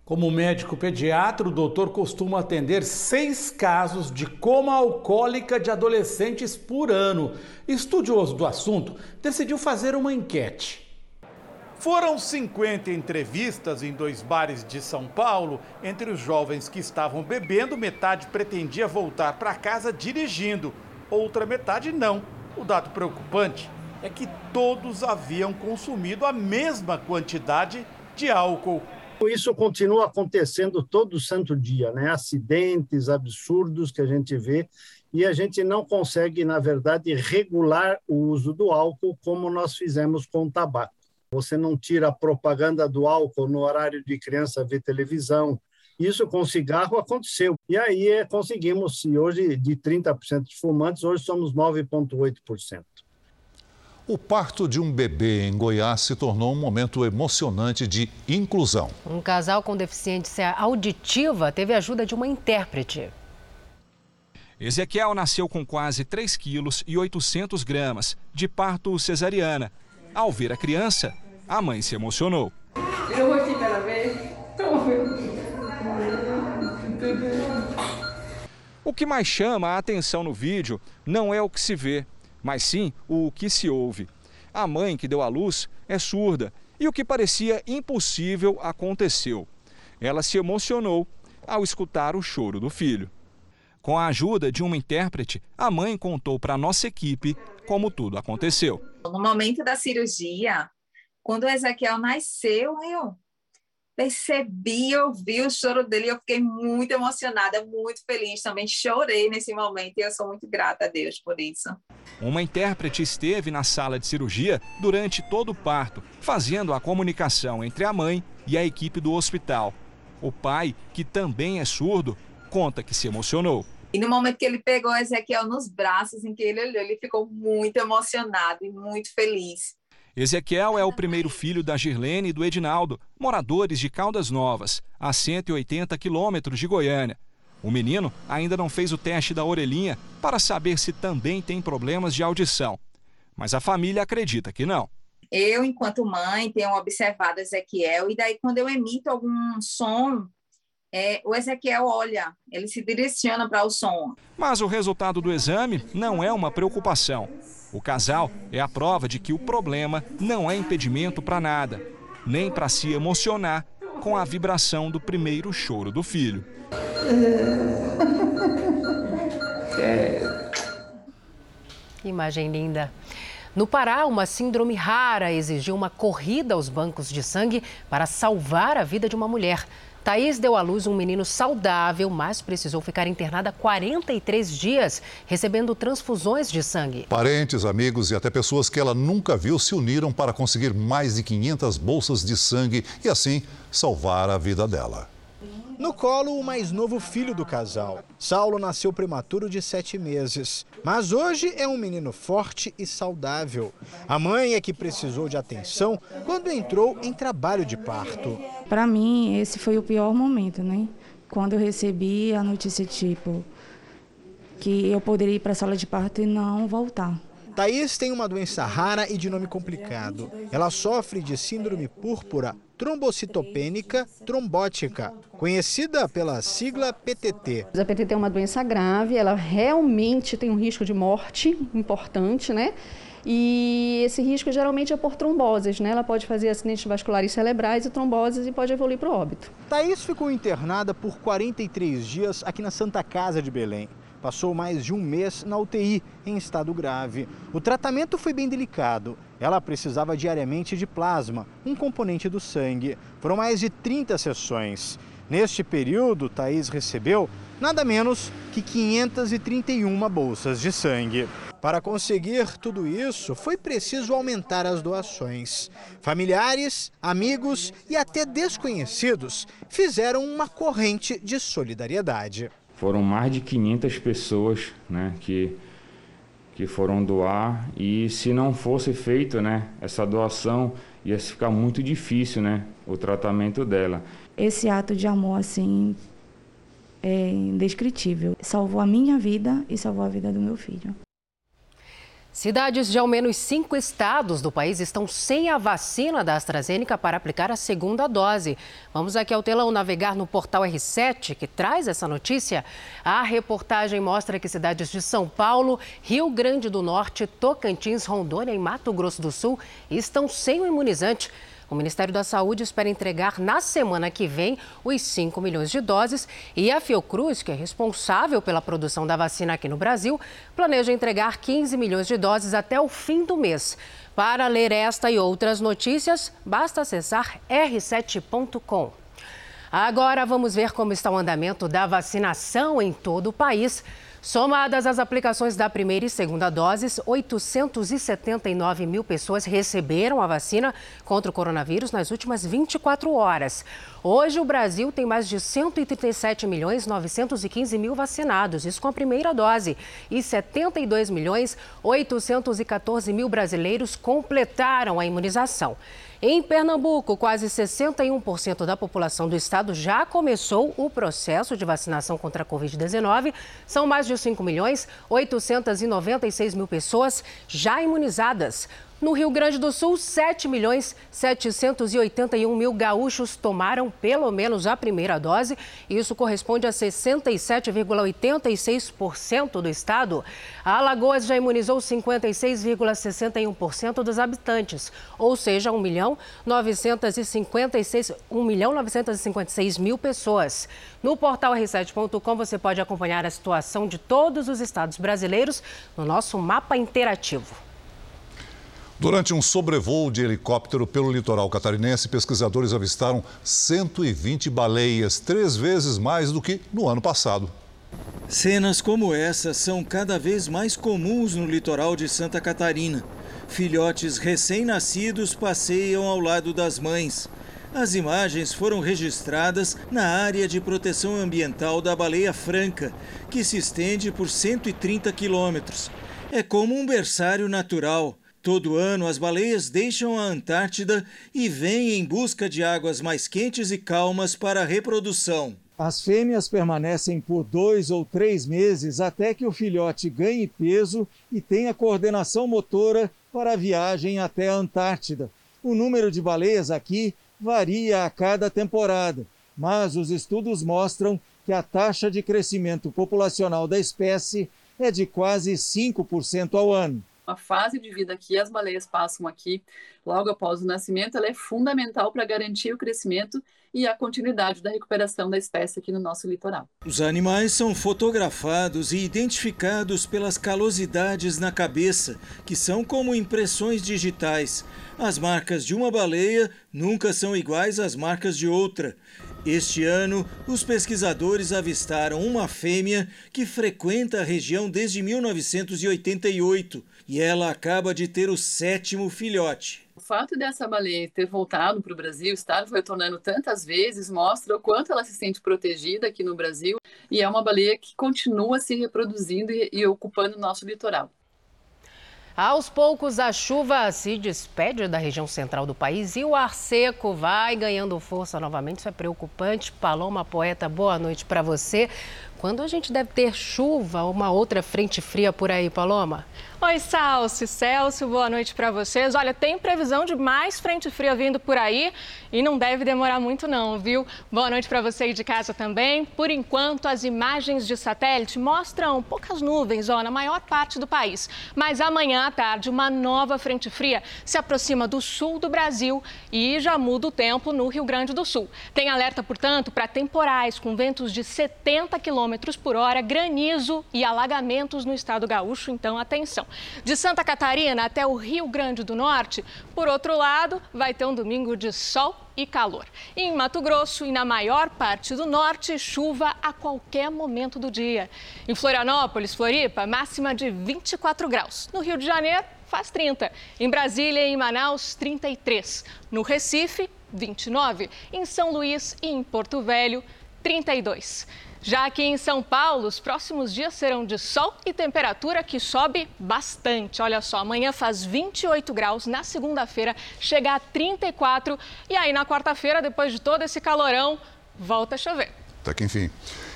Como médico pediatra, o doutor costuma atender seis casos de coma alcoólica de adolescentes por ano. Estudioso do assunto, decidiu fazer uma enquete. Foram 50 entrevistas em dois bares de São Paulo. Entre os jovens que estavam bebendo, metade pretendia voltar para casa dirigindo, outra metade não. O dado preocupante é que todos haviam consumido a mesma quantidade de álcool. Isso continua acontecendo todo santo dia, né? Acidentes absurdos que a gente vê e a gente não consegue, na verdade, regular o uso do álcool como nós fizemos com o tabaco. Você não tira a propaganda do álcool no horário de criança ver televisão. Isso com cigarro aconteceu. E aí é, conseguimos, se hoje de 30% de fumantes, hoje somos 9,8%. O parto de um bebê em Goiás se tornou um momento emocionante de inclusão. Um casal com deficiência auditiva teve a ajuda de uma intérprete. Ezequiel nasceu com quase 3 quilos e 800 gramas, de parto cesariana. Ao ver a criança, a mãe se emocionou. Eu vou aqui para ver. O que mais chama a atenção no vídeo não é o que se vê, mas sim o que se ouve. A mãe que deu à luz é surda e o que parecia impossível aconteceu. Ela se emocionou ao escutar o choro do filho. Com a ajuda de uma intérprete, a mãe contou para nossa equipe como tudo aconteceu. No momento da cirurgia, quando o Ezequiel nasceu, eu percebi, eu vi o choro dele, eu fiquei muito emocionada, muito feliz, também chorei nesse momento e eu sou muito grata a Deus por isso. Uma intérprete esteve na sala de cirurgia durante todo o parto, fazendo a comunicação entre a mãe e a equipe do hospital. O pai, que também é surdo, conta que se emocionou. E no momento que ele pegou Ezequiel nos braços, em que ele olhou, ele ficou muito emocionado e muito feliz. Ezequiel é o primeiro filho da Girlene e do Edinaldo, moradores de Caldas Novas, a 180 quilômetros de Goiânia. O menino ainda não fez o teste da orelhinha para saber se também tem problemas de audição. Mas a família acredita que não. Eu, enquanto mãe, tenho observado Ezequiel, e daí quando eu emito algum som, é, o Ezequiel olha, ele se direciona para o som. Mas o resultado do exame não é uma preocupação. O casal é a prova de que o problema não é impedimento para nada, nem para se emocionar com a vibração do primeiro choro do filho. Imagem linda. No Pará, uma síndrome rara exigiu uma corrida aos bancos de sangue para salvar a vida de uma mulher. Thaís deu à luz um menino saudável, mas precisou ficar internada 43 dias, recebendo transfusões de sangue. Parentes, amigos e até pessoas que ela nunca viu se uniram para conseguir mais de 500 bolsas de sangue e assim salvar a vida dela. No colo, o mais novo filho do casal. Saulo nasceu prematuro de sete meses, mas hoje é um menino forte e saudável. A mãe é que precisou de atenção quando entrou em trabalho de parto. Para mim, esse foi o pior momento, né? Quando eu recebi a notícia tipo que eu poderia ir para a sala de parto e não voltar. Thaís tem uma doença rara e de nome complicado. Ela sofre de síndrome púrpura trombocitopênica trombótica, conhecida pela sigla PTT. A PTT é uma doença grave, ela realmente tem um risco de morte importante, né? E esse risco geralmente é por tromboses, né? Ela pode fazer acidentes vasculares cerebrais e tromboses e pode evoluir para o óbito. Thaís ficou internada por 43 dias aqui na Santa Casa de Belém passou mais de um mês na UTI em estado grave. O tratamento foi bem delicado. Ela precisava diariamente de plasma, um componente do sangue. Foram mais de 30 sessões. Neste período, Thaís recebeu nada menos que 531 bolsas de sangue. Para conseguir tudo isso, foi preciso aumentar as doações. Familiares, amigos e até desconhecidos fizeram uma corrente de solidariedade. Foram mais de 500 pessoas né, que que foram doar e se não fosse feito, né, essa doação ia ficar muito difícil, né, o tratamento dela. Esse ato de amor assim é indescritível. Salvou a minha vida e salvou a vida do meu filho. Cidades de ao menos cinco estados do país estão sem a vacina da AstraZeneca para aplicar a segunda dose. Vamos aqui ao telão navegar no portal R7, que traz essa notícia. A reportagem mostra que cidades de São Paulo, Rio Grande do Norte, Tocantins, Rondônia e Mato Grosso do Sul estão sem o imunizante. O Ministério da Saúde espera entregar na semana que vem os 5 milhões de doses e a Fiocruz, que é responsável pela produção da vacina aqui no Brasil, planeja entregar 15 milhões de doses até o fim do mês. Para ler esta e outras notícias, basta acessar r7.com. Agora vamos ver como está o andamento da vacinação em todo o país. Somadas as aplicações da primeira e segunda doses, 879 mil pessoas receberam a vacina contra o coronavírus nas últimas 24 horas. Hoje, o Brasil tem mais de 137 milhões 915 mil vacinados, isso com a primeira dose, e 72 milhões 814 mil brasileiros completaram a imunização. Em Pernambuco, quase 61% da população do estado já começou o processo de vacinação contra a Covid-19. São mais de 5 milhões 896 mil pessoas já imunizadas. No Rio Grande do Sul, 7 milhões 781 mil gaúchos tomaram pelo menos a primeira dose. Isso corresponde a 67,86% do estado. A Alagoas já imunizou 56,61% dos habitantes, ou seja, 1 milhão 956, 1 milhão 956 mil pessoas. No portal r7.com você pode acompanhar a situação de todos os estados brasileiros no nosso mapa interativo. Durante um sobrevoo de helicóptero pelo litoral catarinense, pesquisadores avistaram 120 baleias, três vezes mais do que no ano passado. Cenas como essa são cada vez mais comuns no litoral de Santa Catarina. Filhotes recém-nascidos passeiam ao lado das mães. As imagens foram registradas na área de proteção ambiental da Baleia Franca, que se estende por 130 quilômetros. É como um berçário natural. Todo ano, as baleias deixam a Antártida e vêm em busca de águas mais quentes e calmas para a reprodução. As fêmeas permanecem por dois ou três meses até que o filhote ganhe peso e tenha coordenação motora para a viagem até a Antártida. O número de baleias aqui varia a cada temporada, mas os estudos mostram que a taxa de crescimento populacional da espécie é de quase 5% ao ano a fase de vida que as baleias passam aqui, logo após o nascimento, ela é fundamental para garantir o crescimento e a continuidade da recuperação da espécie aqui no nosso litoral. Os animais são fotografados e identificados pelas calosidades na cabeça, que são como impressões digitais. As marcas de uma baleia nunca são iguais às marcas de outra. Este ano, os pesquisadores avistaram uma fêmea que frequenta a região desde 1988 e ela acaba de ter o sétimo filhote. O fato dessa baleia ter voltado para o Brasil, estar retornando tantas vezes, mostra o quanto ela se sente protegida aqui no Brasil e é uma baleia que continua se reproduzindo e, ocupando o nosso litoral. Aos poucos, a chuva se despede da região central do país e o ar seco vai ganhando força novamente. Isso é preocupante. Paloma Poeta, boa noite para você. Quando a gente deve ter chuva ou uma outra frente fria por aí, Paloma? Oi, Salcio, Celso, boa noite para vocês. Olha, tem previsão de mais frente fria vindo por aí e não deve demorar muito não, viu? Boa noite para você aí de casa também. Por enquanto, as imagens de satélite mostram poucas nuvens, ó, na maior parte do país. Mas amanhã à tarde, uma nova frente fria se aproxima do sul do Brasil e já muda o tempo no Rio Grande do Sul. Tem alerta, portanto, para temporais com ventos de 70 km por hora, granizo e alagamentos no estado gaúcho, então atenção. De Santa Catarina até o Rio Grande do Norte, por outro lado, vai ter um domingo de sol e calor. Em Mato Grosso e na maior parte do norte, chuva a qualquer momento do dia. Em Florianópolis, Floripa, máxima de 24 graus. No Rio de Janeiro, faz 30. Em Brasília e em Manaus, 33. No Recife, 29. Em São Luís e em Porto Velho, 32. Já aqui em São Paulo, os próximos dias serão de sol e temperatura que sobe bastante. Olha só, amanhã faz 28 graus, na segunda-feira chega a 34 e aí na quarta-feira, depois de todo esse calorão, volta a chover. Até que enfim.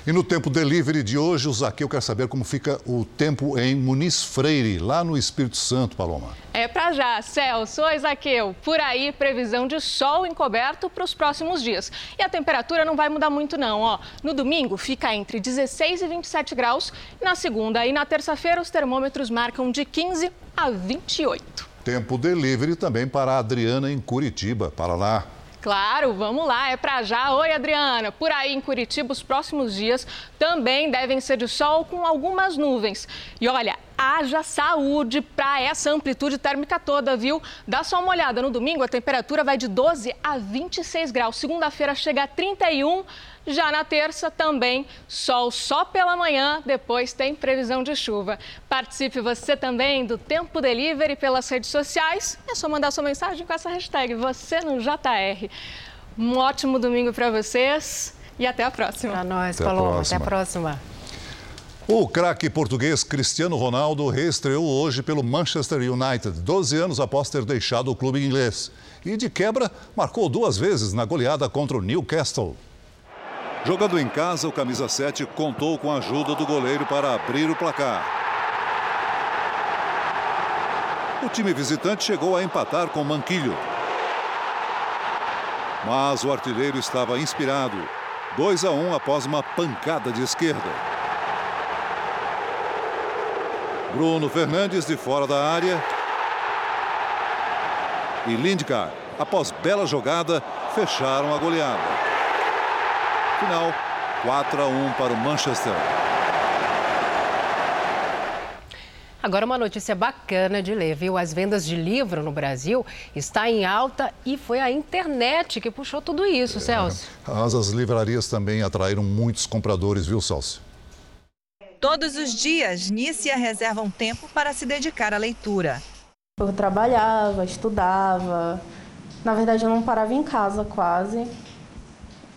E no tempo delivery de hoje, o Zaqueu quer saber como fica o tempo em Muniz Freire, lá no Espírito Santo, Paloma. É pra já, Celso. Oi, Zaqueu. Por aí, previsão de sol encoberto para os próximos dias. E a temperatura não vai mudar muito, não. Ó, no domingo, fica entre 16 e 27 graus. Na segunda e na terça-feira, os termômetros marcam de 15 a 28. Tempo delivery também para a Adriana em Curitiba. Para lá. Claro, vamos lá, é para já. Oi, Adriana. Por aí em Curitiba, os próximos dias também devem ser de sol com algumas nuvens. E olha, haja saúde para essa amplitude térmica toda, viu? Dá só uma olhada. No domingo, a temperatura vai de 12 a 26 graus. Segunda-feira chega a 31 já na terça também, sol só pela manhã, depois tem previsão de chuva. Participe você também do Tempo Delivery pelas redes sociais. É só mandar sua mensagem com essa hashtag você no JR. Um ótimo domingo para vocês e até a próxima. Para nós, Paloma. Até a próxima. O craque português Cristiano Ronaldo reestreou hoje pelo Manchester United, 12 anos após ter deixado o clube inglês. E de quebra, marcou duas vezes na goleada contra o Newcastle. Jogando em casa, o camisa 7 contou com a ajuda do goleiro para abrir o placar. O time visitante chegou a empatar com Manquilho. Mas o artilheiro estava inspirado. 2 a 1 após uma pancada de esquerda. Bruno Fernandes de fora da área. E Lindgar, após bela jogada, fecharam a goleada. Final 4 a 1 para o Manchester. Agora uma notícia bacana de ler, viu? As vendas de livro no Brasil está em alta e foi a internet que puxou tudo isso, é, Celso. As, as livrarias também atraíram muitos compradores, viu, Celso? Todos os dias, Nícia reserva um tempo para se dedicar à leitura. Eu trabalhava, estudava. Na verdade, eu não parava em casa quase.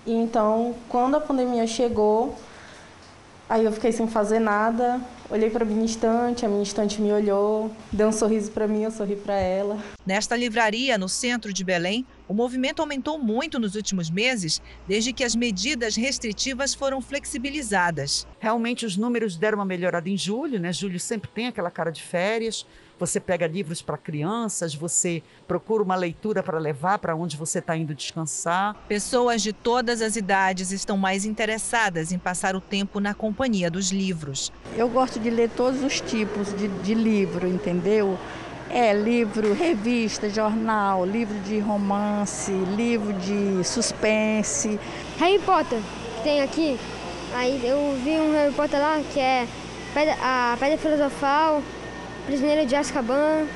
E então, quando a pandemia chegou, aí eu fiquei sem fazer nada, olhei para a minha estante, a minha estante me olhou, deu um sorriso para mim, eu sorri para ela. Nesta livraria, no centro de Belém, o movimento aumentou muito nos últimos meses, desde que as medidas restritivas foram flexibilizadas. Realmente os números deram uma melhorada em julho, né? Julho sempre tem aquela cara de férias você pega livros para crianças, você procura uma leitura para levar para onde você está indo descansar. Pessoas de todas as idades estão mais interessadas em passar o tempo na companhia dos livros. Eu gosto de ler todos os tipos de, de livro, entendeu? É livro, revista, jornal, livro de romance, livro de suspense. Harry Potter, que tem aqui. Aí eu vi um Harry Potter lá que é a Pedra Filosofal, Prisioneiro de Azkaban.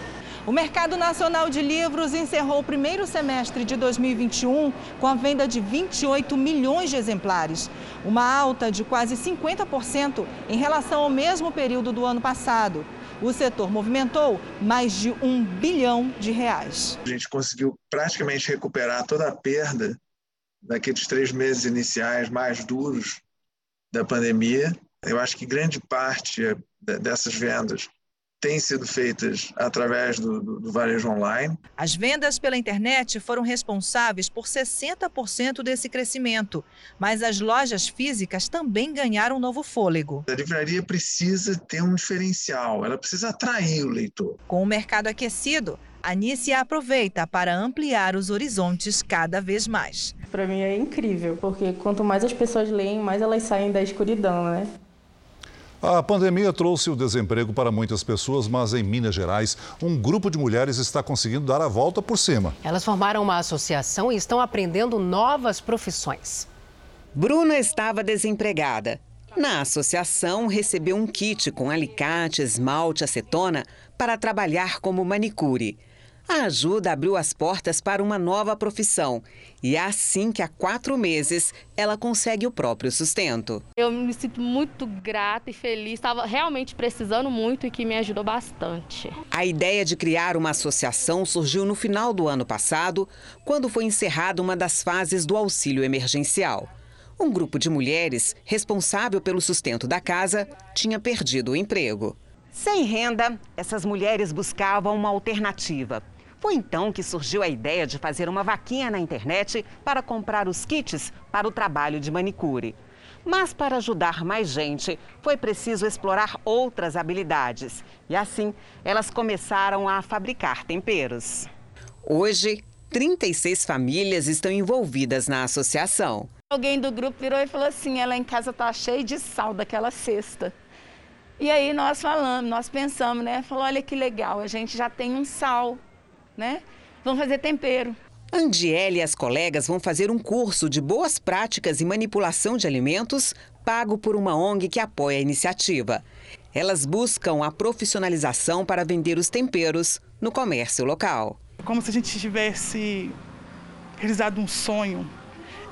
O mercado nacional de livros encerrou o primeiro semestre de 2021 com a venda de 28 milhões de exemplares, uma alta de quase 50% em relação ao mesmo período do ano passado. O setor movimentou mais de um bilhão de reais. A gente conseguiu praticamente recuperar toda a perda daqueles três meses iniciais mais duros da pandemia. Eu acho que grande parte dessas vendas têm sido feitas através do, do, do, varejo online. As vendas pela internet foram responsáveis por 60% desse crescimento, mas as lojas físicas também ganharam um novo fôlego. A livraria precisa ter um diferencial, ela precisa atrair o leitor. Com o mercado aquecido, a Nícia aproveita para ampliar os horizontes cada vez mais. Para mim é incrível, porque quanto mais as pessoas leem, mais elas saem da escuridão, né? A pandemia trouxe o desemprego para muitas pessoas, mas em Minas Gerais, um grupo de mulheres está conseguindo dar a volta por cima. Elas formaram uma associação e estão aprendendo novas profissões. Bruna estava desempregada. Na associação, recebeu um kit com alicate, esmalte, acetona para trabalhar como manicure. A ajuda abriu as portas para uma nova profissão e é assim que há quatro meses ela consegue o próprio sustento. Eu me sinto muito grata e feliz, estava realmente precisando muito e que me ajudou bastante. A ideia de criar uma associação surgiu no final do ano passado, quando foi encerrada uma das fases do auxílio emergencial. Um grupo de mulheres, responsável pelo sustento da casa, tinha perdido o emprego. Sem renda, essas mulheres buscavam uma alternativa. Foi então que surgiu a ideia de fazer uma vaquinha na internet para comprar os kits para o trabalho de manicure. Mas para ajudar mais gente, foi preciso explorar outras habilidades. E assim, elas começaram a fabricar temperos. Hoje, 36 famílias estão envolvidas na associação. Alguém do grupo virou e falou assim: ela em casa tá cheia de sal daquela cesta. E aí nós falamos, nós pensamos, né? Falou: olha que legal, a gente já tem um sal, né? Vamos fazer tempero. Andiele e as colegas vão fazer um curso de boas práticas e manipulação de alimentos pago por uma ONG que apoia a iniciativa. Elas buscam a profissionalização para vender os temperos no comércio local. Como se a gente tivesse realizado um sonho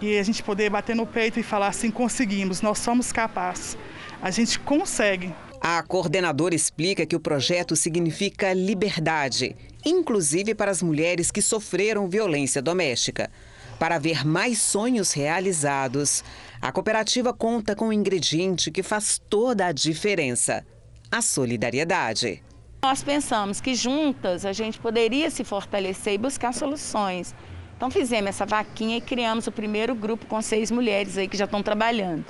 e a gente poder bater no peito e falar assim: conseguimos, nós somos capazes, a gente consegue. A coordenadora explica que o projeto significa liberdade, inclusive para as mulheres que sofreram violência doméstica. Para ver mais sonhos realizados, a cooperativa conta com um ingrediente que faz toda a diferença: a solidariedade. Nós pensamos que juntas a gente poderia se fortalecer e buscar soluções. Então fizemos essa vaquinha e criamos o primeiro grupo com seis mulheres aí que já estão trabalhando.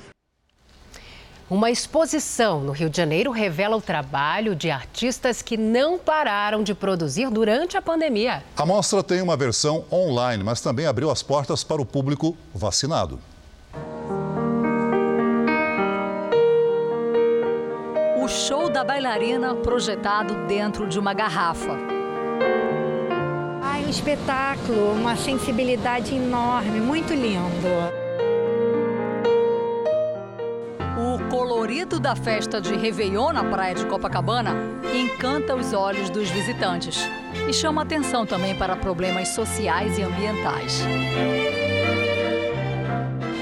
Uma exposição no Rio de Janeiro revela o trabalho de artistas que não pararam de produzir durante a pandemia. A mostra tem uma versão online, mas também abriu as portas para o público vacinado. O show da bailarina projetado dentro de uma garrafa. Ai, um espetáculo, uma sensibilidade enorme, muito lindo. Colorido da festa de Réveillon na praia de Copacabana encanta os olhos dos visitantes e chama atenção também para problemas sociais e ambientais.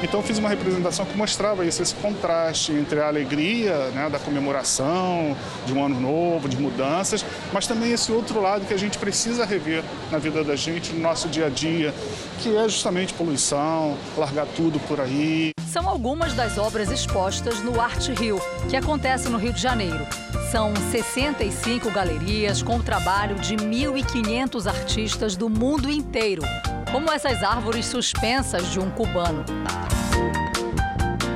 Então fiz uma representação que mostrava isso, esse contraste entre a alegria né, da comemoração de um ano novo, de mudanças, mas também esse outro lado que a gente precisa rever na vida da gente, no nosso dia a dia, que é justamente poluição, largar tudo por aí. São algumas das obras expostas no Arte Rio, que acontece no Rio de Janeiro. São 65 galerias com o trabalho de 1.500 artistas do mundo inteiro, como essas árvores suspensas de um cubano.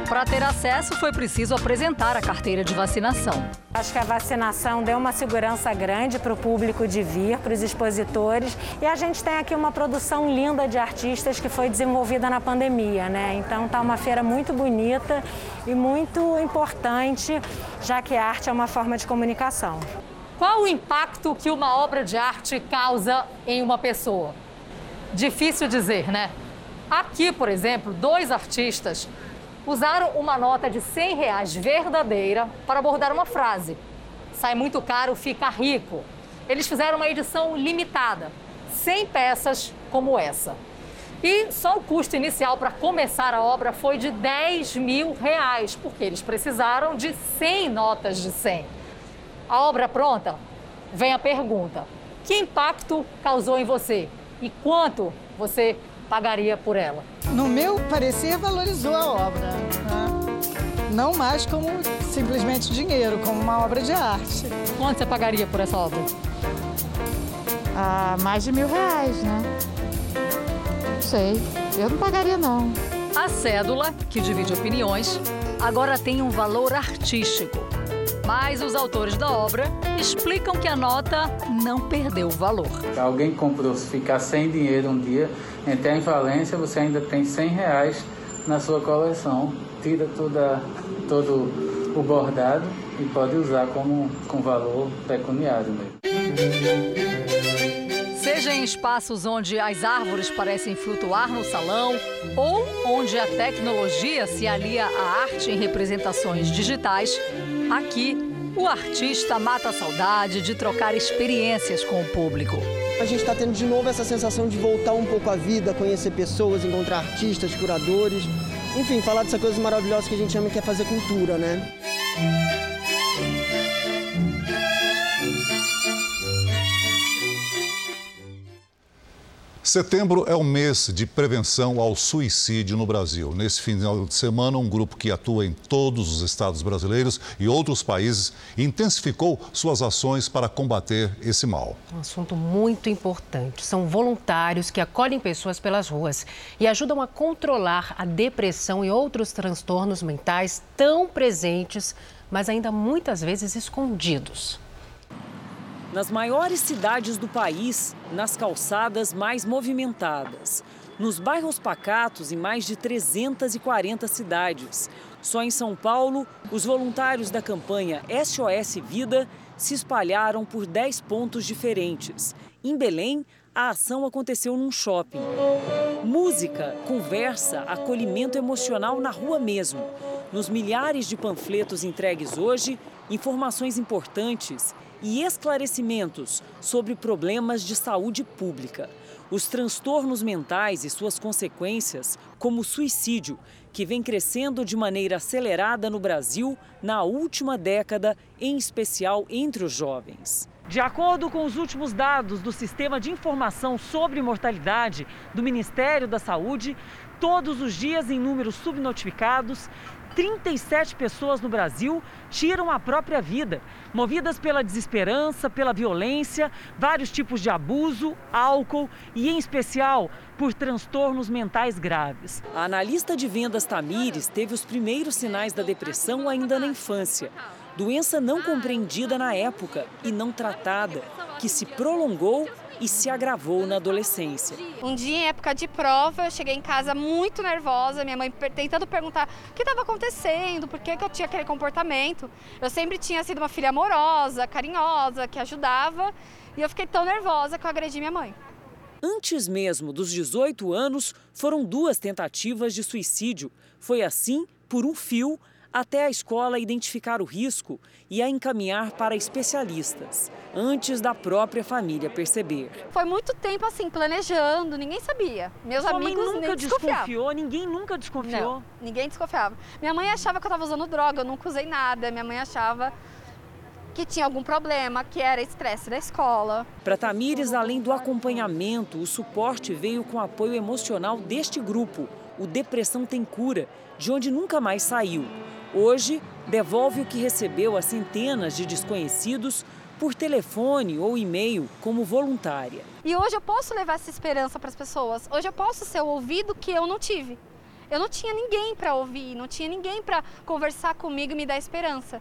Para ter acesso, foi preciso apresentar a carteira de vacinação. Acho que a vacinação deu uma segurança grande para o público de vir, para os expositores. E a gente tem aqui uma produção linda de artistas que foi desenvolvida na pandemia, né? Então tá uma feira muito bonita e muito importante, já que a arte é uma forma de comunicação. Qual o impacto que uma obra de arte causa em uma pessoa? Difícil dizer, né? Aqui, por exemplo, dois artistas usaram uma nota de 100 reais verdadeira para abordar uma frase. Sai muito caro, fica rico. Eles fizeram uma edição limitada, 100 peças como essa. E só o custo inicial para começar a obra foi de 10 mil reais, porque eles precisaram de 100 notas de 100. A obra pronta? Vem a pergunta: que impacto causou em você? E quanto você pagaria por ela? No meu parecer, valorizou a obra. Né? Não mais como simplesmente dinheiro, como uma obra de arte. Quanto você pagaria por essa obra? Ah, mais de mil reais, né? Não sei. Eu não pagaria, não. A cédula, que divide opiniões, agora tem um valor artístico. Mas os autores da obra explicam que a nota não perdeu o valor. Alguém comprou, se ficar sem dinheiro um dia, entrar em falência, você ainda tem 100 reais na sua coleção. Tira toda, todo o bordado e pode usar como com valor pecuniário mesmo. Seja em espaços onde as árvores parecem flutuar no salão ou onde a tecnologia se alia à arte em representações digitais, aqui o artista mata a saudade de trocar experiências com o público. A gente está tendo de novo essa sensação de voltar um pouco à vida, conhecer pessoas, encontrar artistas, curadores. Enfim, falar dessa coisa maravilhosa que a gente ama que é fazer cultura, né? Setembro é o mês de prevenção ao suicídio no Brasil. Nesse final de semana, um grupo que atua em todos os estados brasileiros e outros países intensificou suas ações para combater esse mal. Um assunto muito importante. São voluntários que acolhem pessoas pelas ruas e ajudam a controlar a depressão e outros transtornos mentais tão presentes, mas ainda muitas vezes escondidos. Nas maiores cidades do país, nas calçadas mais movimentadas, nos bairros pacatos em mais de 340 cidades. Só em São Paulo, os voluntários da campanha SOS Vida se espalharam por 10 pontos diferentes. Em Belém, a ação aconteceu num shopping. Música, conversa, acolhimento emocional na rua mesmo. Nos milhares de panfletos entregues hoje, informações importantes e esclarecimentos sobre problemas de saúde pública. Os transtornos mentais e suas consequências, como o suicídio, que vem crescendo de maneira acelerada no Brasil na última década, em especial entre os jovens. De acordo com os últimos dados do Sistema de Informação sobre Mortalidade do Ministério da Saúde, todos os dias em números subnotificados, 37 pessoas no Brasil tiram a própria vida, movidas pela desesperança, pela violência, vários tipos de abuso, álcool e, em especial, por transtornos mentais graves. A analista de vendas Tamires teve os primeiros sinais da depressão ainda na infância. Doença não compreendida na época e não tratada, que se prolongou e se agravou na adolescência. Um dia, em época de prova, eu cheguei em casa muito nervosa, minha mãe tentando perguntar o que estava acontecendo, por que, que eu tinha aquele comportamento. Eu sempre tinha sido uma filha amorosa, carinhosa, que ajudava, e eu fiquei tão nervosa que eu agredi minha mãe. Antes mesmo dos 18 anos, foram duas tentativas de suicídio. Foi assim, por um fio, até a escola identificar o risco e a encaminhar para especialistas, antes da própria família perceber. Foi muito tempo assim, planejando, ninguém sabia. Meus Sua amigos mãe nunca desconfiou, ninguém nunca desconfiou. Não, ninguém desconfiava. Minha mãe achava que eu estava usando droga, eu nunca usei nada. Minha mãe achava que tinha algum problema, que era estresse da escola. Para Tamires, além do acompanhamento, o suporte veio com apoio emocional deste grupo, o Depressão Tem Cura, de onde nunca mais saiu. Hoje, devolve o que recebeu a centenas de desconhecidos por telefone ou e-mail como voluntária. E hoje eu posso levar essa esperança para as pessoas. Hoje eu posso ser o ouvido que eu não tive. Eu não tinha ninguém para ouvir, não tinha ninguém para conversar comigo e me dar esperança.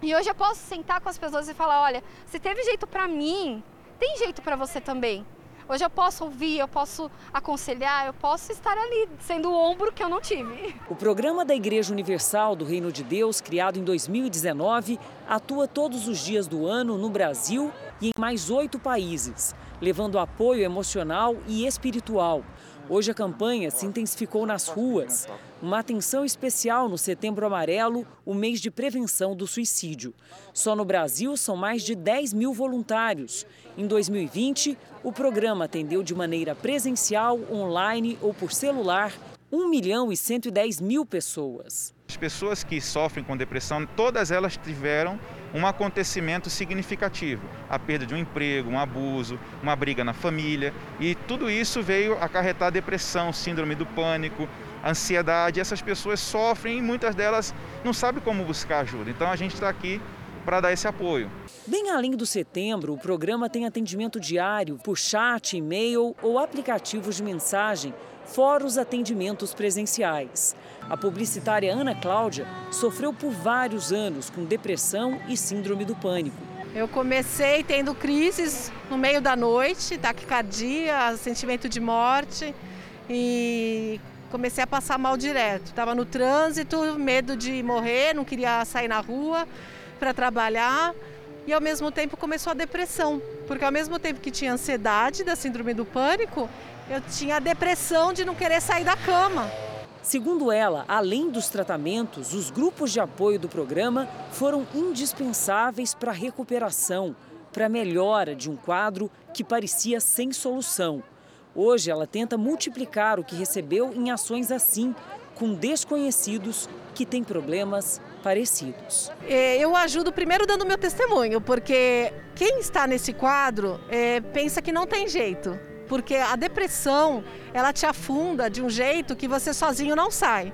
E hoje eu posso sentar com as pessoas e falar: olha, se teve jeito para mim, tem jeito para você também. Hoje eu posso ouvir, eu posso aconselhar, eu posso estar ali, sendo o ombro que eu não tive. O programa da Igreja Universal do Reino de Deus, criado em 2019, atua todos os dias do ano no Brasil e em mais oito países, levando apoio emocional e espiritual. Hoje a campanha se intensificou nas ruas. Uma atenção especial no Setembro Amarelo, o mês de prevenção do suicídio. Só no Brasil são mais de 10 mil voluntários. Em 2020, o programa atendeu de maneira presencial, online ou por celular 1 milhão e 110 mil pessoas. As pessoas que sofrem com depressão, todas elas tiveram um acontecimento significativo, a perda de um emprego, um abuso, uma briga na família, e tudo isso veio acarretar depressão, síndrome do pânico, ansiedade. Essas pessoas sofrem e muitas delas não sabem como buscar ajuda. Então a gente está aqui para dar esse apoio. Bem além do setembro, o programa tem atendimento diário por chat, e-mail ou aplicativos de mensagem, fora os atendimentos presenciais. A publicitária Ana Cláudia sofreu por vários anos com depressão e síndrome do pânico. Eu comecei tendo crises no meio da noite, taquicardia, sentimento de morte e comecei a passar mal direto. Estava no trânsito, medo de morrer, não queria sair na rua para trabalhar e ao mesmo tempo começou a depressão, porque ao mesmo tempo que tinha ansiedade da síndrome do pânico, eu tinha a depressão de não querer sair da cama. Segundo ela, além dos tratamentos, os grupos de apoio do programa foram indispensáveis para a recuperação, para a melhora de um quadro que parecia sem solução. Hoje ela tenta multiplicar o que recebeu em ações assim, com desconhecidos que têm problemas parecidos. É, eu ajudo primeiro dando meu testemunho, porque quem está nesse quadro é, pensa que não tem jeito. Porque a depressão, ela te afunda de um jeito que você sozinho não sai.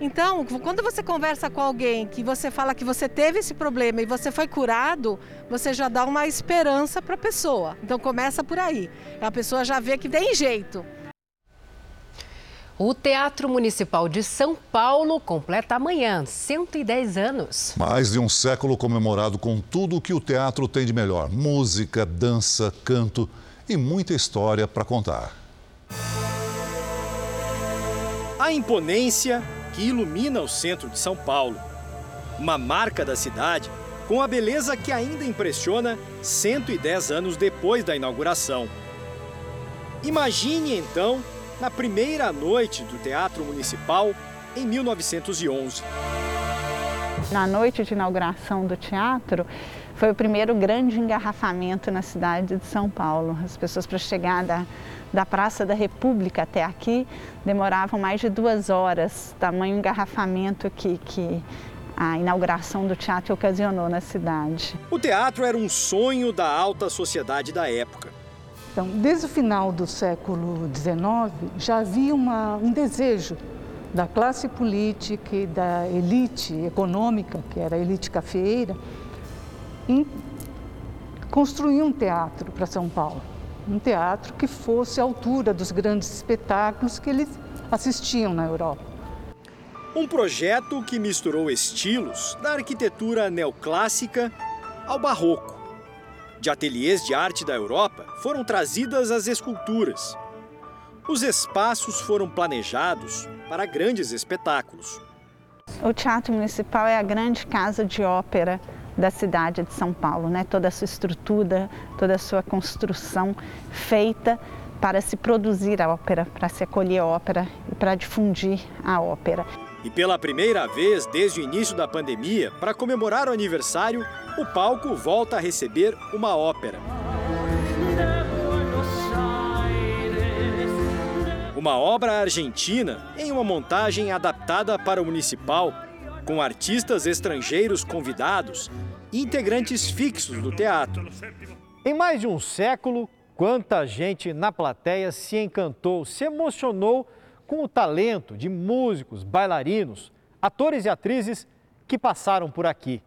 Então, quando você conversa com alguém que você fala que você teve esse problema e você foi curado, você já dá uma esperança para a pessoa. Então começa por aí. A pessoa já vê que tem jeito. O Teatro Municipal de São Paulo completa amanhã 110 anos. Mais de um século comemorado com tudo o que o teatro tem de melhor: música, dança, canto e muita história para contar. A imponência que ilumina o centro de São Paulo. Uma marca da cidade com a beleza que ainda impressiona 110 anos depois da inauguração. Imagine então na primeira noite do Teatro Municipal em 1911. Na noite de inauguração do teatro, foi o primeiro grande engarrafamento na cidade de São Paulo. As pessoas para chegar da, da Praça da República até aqui demoravam mais de duas horas, tamanho engarrafamento que, que a inauguração do teatro ocasionou na cidade. O teatro era um sonho da alta sociedade da época. Então, desde o final do século XIX, já havia uma, um desejo da classe política e da elite econômica, que era a elite cafeeira, em construir um teatro para São Paulo. Um teatro que fosse à altura dos grandes espetáculos que eles assistiam na Europa. Um projeto que misturou estilos da arquitetura neoclássica ao barroco. De ateliês de arte da Europa foram trazidas as esculturas. Os espaços foram planejados para grandes espetáculos. O Teatro Municipal é a grande casa de ópera da cidade de São Paulo, né? Toda a sua estrutura, toda a sua construção feita para se produzir a ópera, para se acolher a ópera e para difundir a ópera. E pela primeira vez desde o início da pandemia, para comemorar o aniversário, o palco volta a receber uma ópera. Uma obra argentina em uma montagem adaptada para o municipal, com artistas estrangeiros convidados e integrantes fixos do teatro. Em mais de um século, quanta gente na plateia se encantou, se emocionou com o talento de músicos, bailarinos, atores e atrizes que passaram por aqui.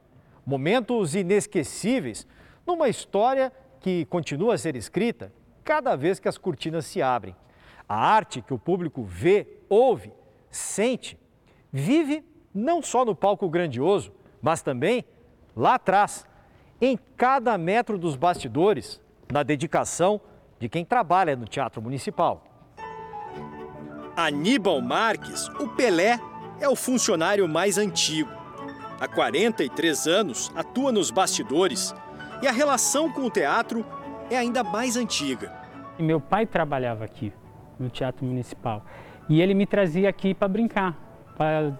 Momentos inesquecíveis numa história que continua a ser escrita cada vez que as cortinas se abrem. A arte que o público vê, ouve, sente, vive não só no palco grandioso, mas também lá atrás, em cada metro dos bastidores, na dedicação de quem trabalha no Teatro Municipal. Aníbal Marques, o Pelé, é o funcionário mais antigo. Há 43 anos atua nos bastidores e a relação com o teatro é ainda mais antiga. Meu pai trabalhava aqui no Teatro Municipal e ele me trazia aqui para brincar, para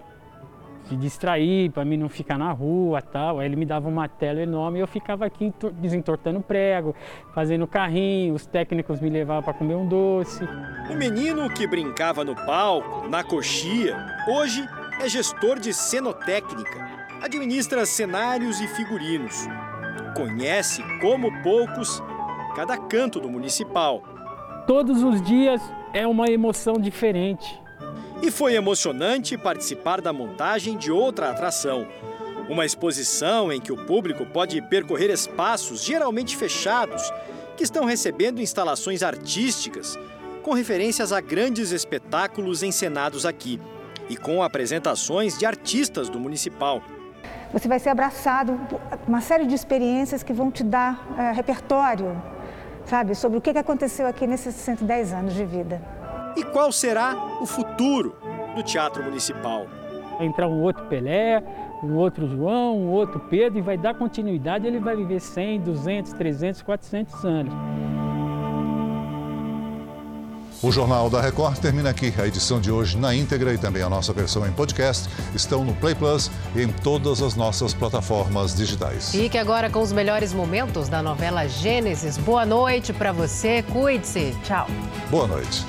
se distrair, para mim não ficar na rua tal. Aí ele me dava uma tela enorme e eu ficava aqui desentortando prego, fazendo carrinho, os técnicos me levavam para comer um doce. O menino que brincava no palco, na coxia, hoje é gestor de cenotécnica, administra cenários e figurinos. Conhece, como poucos, cada canto do municipal. Todos os dias é uma emoção diferente. E foi emocionante participar da montagem de outra atração. Uma exposição em que o público pode percorrer espaços geralmente fechados que estão recebendo instalações artísticas com referências a grandes espetáculos encenados aqui e com apresentações de artistas do municipal. Você vai ser abraçado por uma série de experiências que vão te dar é, repertório, sabe, sobre o que aconteceu aqui nesses 110 anos de vida. E qual será o futuro do Teatro Municipal? Vai entrar um outro Pelé, um outro João, um outro Pedro e vai dar continuidade, ele vai viver 100, 200, 300, 400 anos. O Jornal da Record termina aqui. A edição de hoje na íntegra e também a nossa versão em podcast estão no Play Plus e em todas as nossas plataformas digitais. Fique agora com os melhores momentos da novela Gênesis. Boa noite para você, cuide-se. Tchau. Boa noite.